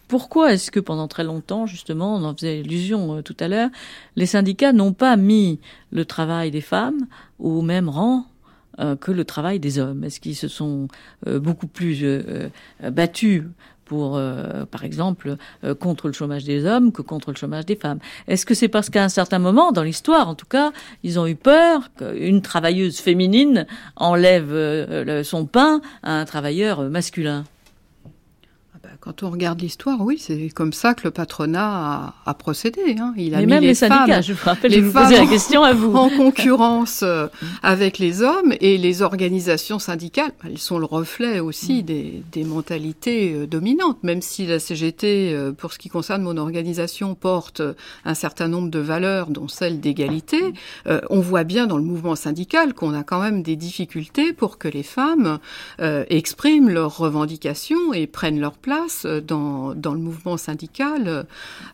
Pourquoi est-ce que pendant très longtemps, justement, on en faisait allusion tout à l'heure, les syndicats n'ont pas mis le travail des femmes au même rang que le travail des hommes Est-ce qu'ils se sont euh, beaucoup plus euh, euh, battus pour, euh, par exemple, euh, contre le chômage des hommes que contre le chômage des femmes? Est-ce que c'est parce qu'à un certain moment, dans l'histoire en tout cas, ils ont eu peur qu'une travailleuse féminine enlève euh, son pain à un travailleur euh, masculin? Quand on regarde l'histoire, oui, c'est comme ça que le patronat a, a procédé. hein. Il a Mais mis même les femmes- syndicats, je vous rappelle, je vous posais la femmes question à vous. En concurrence euh, avec les hommes et les organisations syndicales, elles sont le reflet aussi Mm. des, des mentalités euh, dominantes. Même si la CGT, euh, pour ce qui concerne mon organisation, porte un certain nombre de valeurs, dont celle d'égalité, euh, on voit bien dans le mouvement syndical qu'on a quand même des difficultés pour que les femmes euh, expriment leurs revendications et prennent leur place euh, dans, dans le mouvement syndical euh,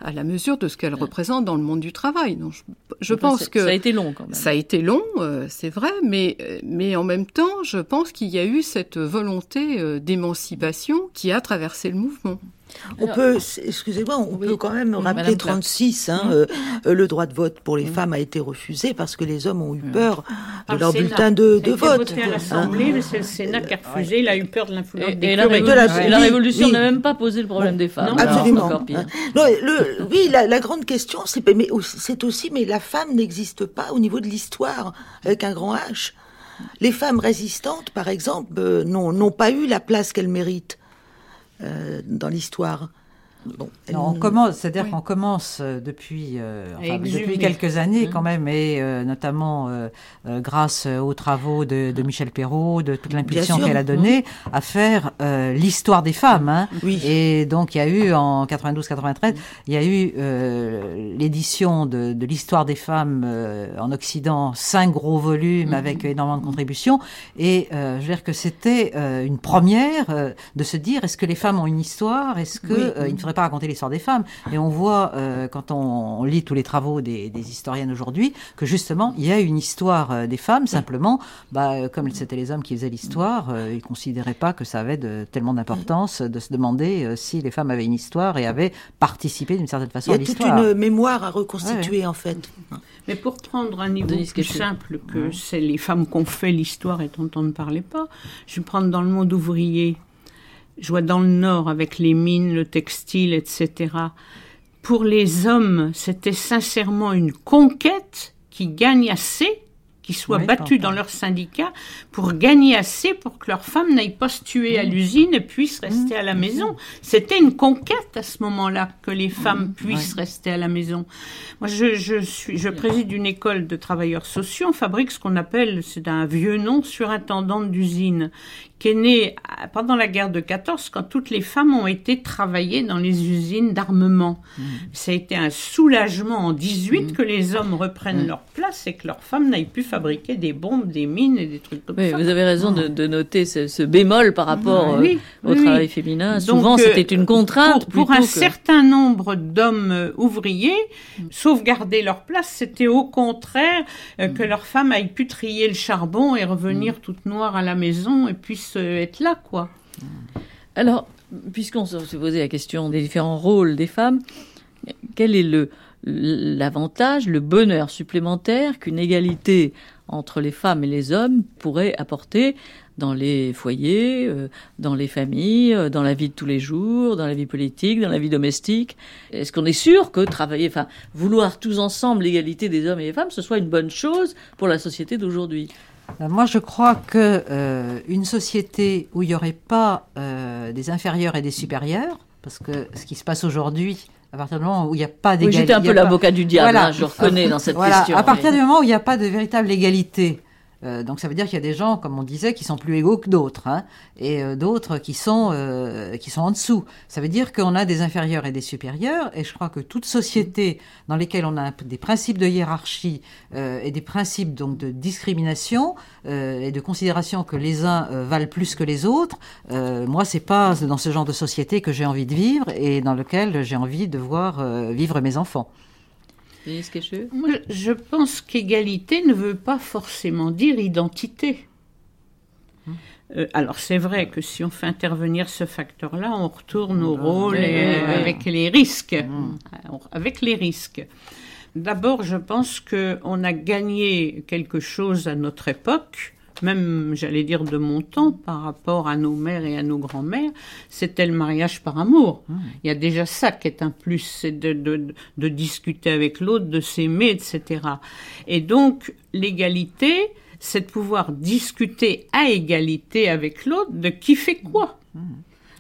à la mesure de ce qu'elles représentent dans le monde du travail. Donc, je, je Enfin, pense que ça a été long quand même. ça a été long, c'est vrai, mais mais en même temps, je pense qu'il y a eu cette volonté euh, d'émancipation qui a traversé le mouvement. On peut, excusez-moi, on peut quand même rappeler Madame Clark. 36. Hein, Mm. euh, le droit de vote pour les femmes a été refusé parce que les hommes ont eu peur de Par leur Sénat. bulletin de, de a été vote. voté à l'Assemblée, mais c'est le Sénat qui a refusé. Il a eu peur de l'influence Et, la, révolution, et la Oui, révolution oui. n'a même pas posé le problème des femmes. Non, Absolument. c'est encore pire. Hein. Non, le, oui, la, la grande question, c'est mais aussi- c'est aussi, mais la femme n'existe pas au niveau de l'histoire avec un grand H. Les femmes résistantes, par exemple, euh, n'ont n'ont pas eu la place qu'elles méritent dans l'histoire. Bon, Non, on commence, c'est-à-dire qu'on commence euh, depuis, euh, enfin, depuis quelques années Hein. quand même, et euh, notamment euh, grâce aux travaux de, de Michel Perrault, de toute l'impulsion qu'elle a donnée, à faire l'histoire des femmes. hein. Oui. Et donc il y a eu en 92-93, il y a eu l'édition de, de l'histoire des femmes en Occident, cinq gros volumes avec énormément de contributions. Et je veux dire que c'était une première de se dire est-ce que les femmes ont une histoire? Est-ce que Oui. Ne pas raconter l'histoire des femmes Et on voit euh, quand on, on lit tous les travaux des, des historiennes aujourd'hui que justement il y a une histoire euh, des femmes. Simplement, bah, euh, comme c'était les hommes qui faisaient l'histoire, euh, ils considéraient pas que ça avait de, tellement d'importance de se demander euh, si les femmes avaient une histoire et avaient participé d'une certaine façon Il y à a toute l'histoire. une mémoire à reconstituer en fait. Mais pour prendre un niveau plus simple que c'est les femmes qu'on fait l'histoire et dont on ne parlait pas, je vais prendre dans le monde ouvrier. Je vois dans le Nord avec les mines, le textile, etc. Pour les hommes, c'était sincèrement une conquête qui gagne assez, qui soient Oui, battus dans leur syndicat pour gagner assez pour que leurs femmes n'aillent pas se tuer à l'usine et puissent rester à la maison. C'était une conquête à ce moment-là que les femmes puissent rester à la maison. Moi, je, je suis, je préside une école de travailleurs sociaux. On fabrique ce qu'on appelle, c'est un vieux nom, surintendante d'usine, qui est né à- pendant la guerre de 14, quand toutes les femmes ont été travailler dans les usines d'armement. Ça a été un soulagement en 18 que les hommes reprennent leur place et que leurs femmes n'aillent plus fabriquer des bombes, des mines et des trucs comme Oui, ça. vous avez raison de, de noter ce, ce bémol par rapport euh, Oui, au travail féminin. Donc, Souvent, euh, c'était une contrainte. Pour, un que- certain nombre d'hommes euh, ouvriers, sauvegarder leur place, c'était au contraire euh, que leurs femmes aillent pu trier le charbon et revenir toutes noires à la maison et puissent euh, être là, quoi. Alors, puisqu'on s'est posé la question des différents rôles des femmes, quel est le l'avantage, le bonheur supplémentaire qu'une égalité entre les femmes et les hommes pourrait apporter dans les foyers, euh, dans les familles, euh, dans la vie de tous les jours, dans la vie politique, dans la vie domestique? Est-ce qu'on est sûr que travailler, enfin, vouloir tous ensemble l'égalité des hommes et des femmes, ce soit une bonne chose pour la société d'aujourd'hui? Moi, je crois que euh, une société où il n'y aurait pas euh, des inférieurs et des supérieurs, parce que ce qui se passe aujourd'hui, à partir du moment où il n'y a pas Oui, d'égalité, j'étais un peu pas- l'avocat du diable, Voilà. hein, je reconnais dans cette Voilà, question. À partir du moment où il n'y a pas de véritable égalité, euh, donc ça veut dire qu'il y a des gens, comme on disait, qui sont plus égaux que d'autres, hein, et euh, d'autres qui sont euh, qui sont en dessous. Ça veut dire qu'on a des inférieurs et des supérieurs, et je crois que toute société dans lesquelles on a des principes de hiérarchie euh, et des principes donc de discrimination euh, et de considération que les uns euh, valent plus que les autres, moi c'est pas dans ce genre de société que j'ai envie de vivre et dans lequel j'ai envie de voir vivre mes enfants. Denise Moi, je pense qu'égalité ne veut pas forcément dire identité. Euh, alors c'est vrai que si on fait intervenir ce facteur-là, on retourne au rôle et, oui, oui. avec les risques. Alors, Avec les risques. D'abord, je pense qu'on a gagné quelque chose à notre époque, même, j'allais dire, de mon temps, par rapport à nos mères et à nos grands-mères, c'était le mariage par amour. Il y a déjà ça qui est un plus, c'est de, de, de discuter avec l'autre, de s'aimer, etc. Et donc, l'égalité, c'est de pouvoir discuter à égalité avec l'autre de qui fait quoi.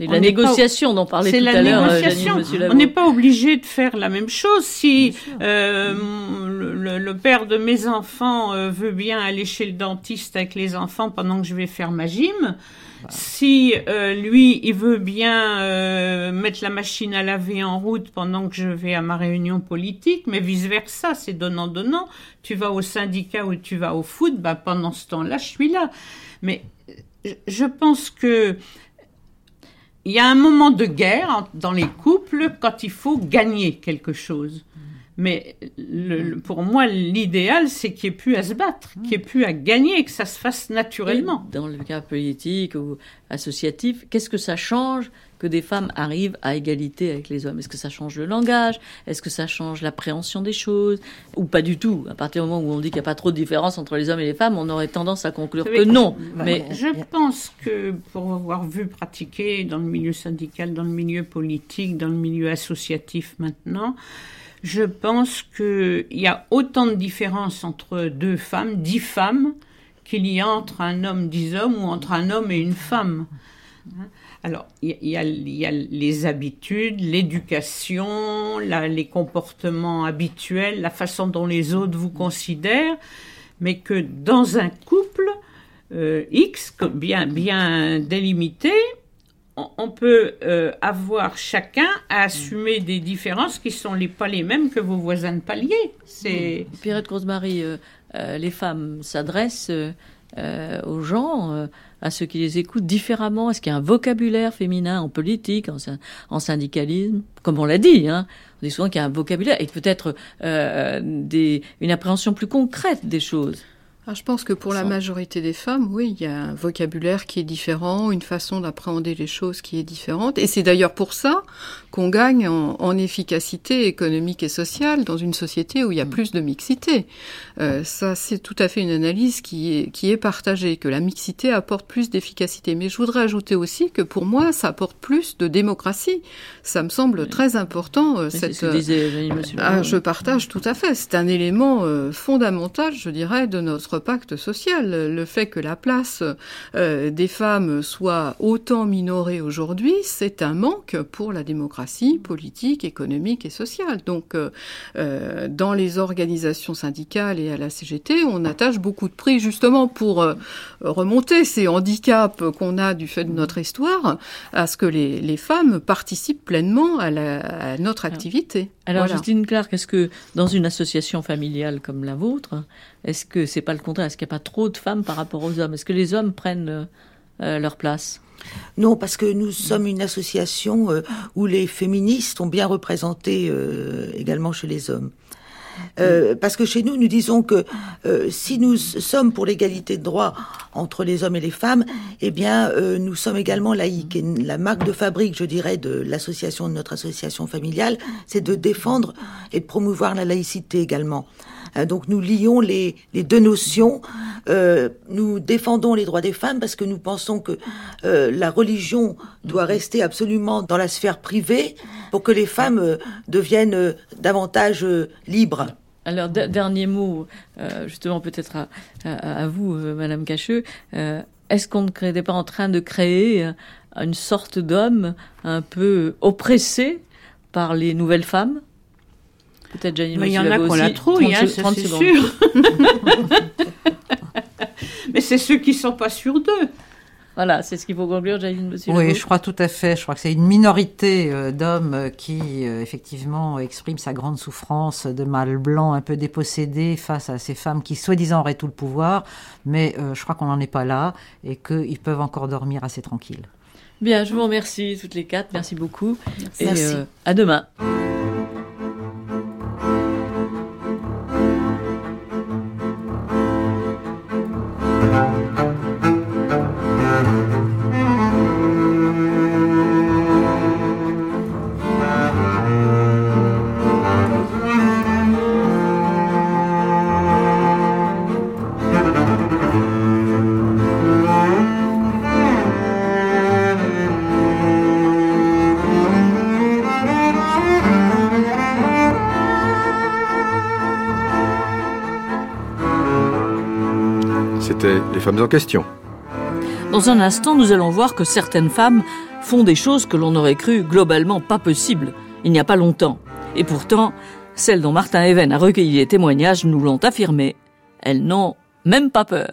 Et la n'est pas- négociation dont parlait C'est tout la à l'heure euh, négociation. On n'est pas obligé de faire la même chose. Si euh, le, le- père de mes enfants euh, veut bien aller chez le dentiste avec les enfants pendant que je vais faire ma gym, si euh, lui il veut bien euh, mettre la machine à laver en route pendant que je vais à ma réunion politique, mais vice versa, c'est donnant donnant. Tu vas au syndicat ou tu vas au foot, bah pendant ce temps-là, je suis là. Mais euh, je- je pense que il y a un moment de guerre dans les couples quand il faut gagner quelque chose. Mais pour moi, l'idéal, c'est qu'il n'y ait plus à se battre, qu'il n'y ait plus à gagner, que ça se fasse naturellement. Dans le cas politique ou associatif, qu'est-ce que ça change que des femmes arrivent à égalité avec les hommes. Est-ce que ça change le langage? Est-ce que ça change l'appréhension des choses? Ou pas du tout. À partir du moment où on dit qu'il n'y a pas trop de différence entre les hommes et les femmes, on aurait tendance à conclure que non. bah, Mais Je pense que pour avoir vu pratiquer dans le milieu syndical, dans le milieu politique, dans le milieu associatif maintenant, je pense qu'il y a autant de différences entre deux femmes, dix femmes, qu'il y a entre un homme, dix hommes ou entre un homme et une femme. Alors, il y, a, les habitudes, l'éducation, les comportements habituels, la façon dont les autres vous considèrent, mais que dans un couple euh, X bien, bien délimité, on, peut euh, avoir chacun à assumer des différences qui sont les, pas les mêmes que vos voisins de palier. C'est Pierrette Rosemary, euh, les femmes s'adressent aux gens à ceux qui les écoutent différemment. Est-ce qu'il y a un vocabulaire féminin en politique, en, syndicalisme? Comme on l'a dit, hein, on dit souvent qu'il y a un vocabulaire et peut-être euh, une appréhension plus concrète des choses. Ah, je pense que pour la majorité des femmes, oui, il y a un vocabulaire qui est différent, une façon d'appréhender les choses qui est différente. Et c'est d'ailleurs pour ça qu'on gagne en, efficacité économique et sociale dans une société où il y a mm. plus de mixité. Euh, ça, c'est tout à fait une analyse qui est, qui est partagée, que la mixité apporte plus d'efficacité. Mais je voudrais ajouter aussi que pour moi, ça apporte plus de démocratie. Ça me semble très important. Euh, cette, ce disait, ah, je partage tout à fait. C'est un élément euh, fondamental, je dirais, de notre pacte social. Le fait que la place euh, des femmes soit autant minorée aujourd'hui, c'est un manque pour la démocratie politique, économique et sociale. Donc, euh, euh, dans les organisations syndicales et à la CGT, on attache beaucoup de prix justement pour remonter ces handicaps qu'on a du fait de notre histoire à ce que les, les femmes participent pleinement à, la, à notre activité. Alors, Justine Clark, est-ce que dans une association familiale comme la vôtre, est-ce que c'est pas le contraire? Est-ce qu'il n'y a pas trop de femmes par rapport aux hommes? Est-ce que les hommes prennent euh, leur place? Non, parce que nous sommes une association euh, où les féministes sont bien représentés euh, également chez les hommes. Euh, parce que chez nous, nous disons que euh, si nous sommes pour l'égalité de droit entre les hommes et les femmes, eh bien, euh, nous sommes également laïcs. Et la marque de fabrique, je dirais, de l'association, de notre association familiale, c'est de défendre et de promouvoir la laïcité également. Donc nous lions les, deux notions. nous défendons les droits des femmes parce que nous pensons que la religion doit rester absolument dans la sphère privée pour que les femmes deviennent davantage libres. Alors, dernier mot, euh, justement, peut-être à, vous, euh, Madame Cacheux. Euh, est-ce qu'on ne pas en train de créer une sorte d'homme un peu oppressé par les nouvelles femmes? Peut-être Janine Mais il y en a qu'on la trouille, hein, c'est sûr. Mais c'est ceux qui ne sont pas sûrs d'eux. Voilà, c'est ce qu'il faut conclure, Jaïne, monsieur. Oui, je crois tout à fait. Je crois que c'est une minorité euh, d'hommes euh, qui, euh, effectivement, exprime sa grande souffrance de mâle blanc un peu dépossédé face à ces femmes qui, soi-disant, auraient tout le pouvoir. Mais je crois qu'on n'en est pas là et qu'ils peuvent encore dormir assez tranquilles. Bien, je vous remercie toutes les quatre. Merci beaucoup. Merci. Et à demain. Femmes en question. Dans un instant, nous allons voir que certaines femmes font des choses que l'on aurait cru globalement pas possibles il n'y a pas longtemps. Et pourtant, celles dont Martin Even a recueilli les témoignages nous l'ont affirmé. Elles n'ont même pas peur.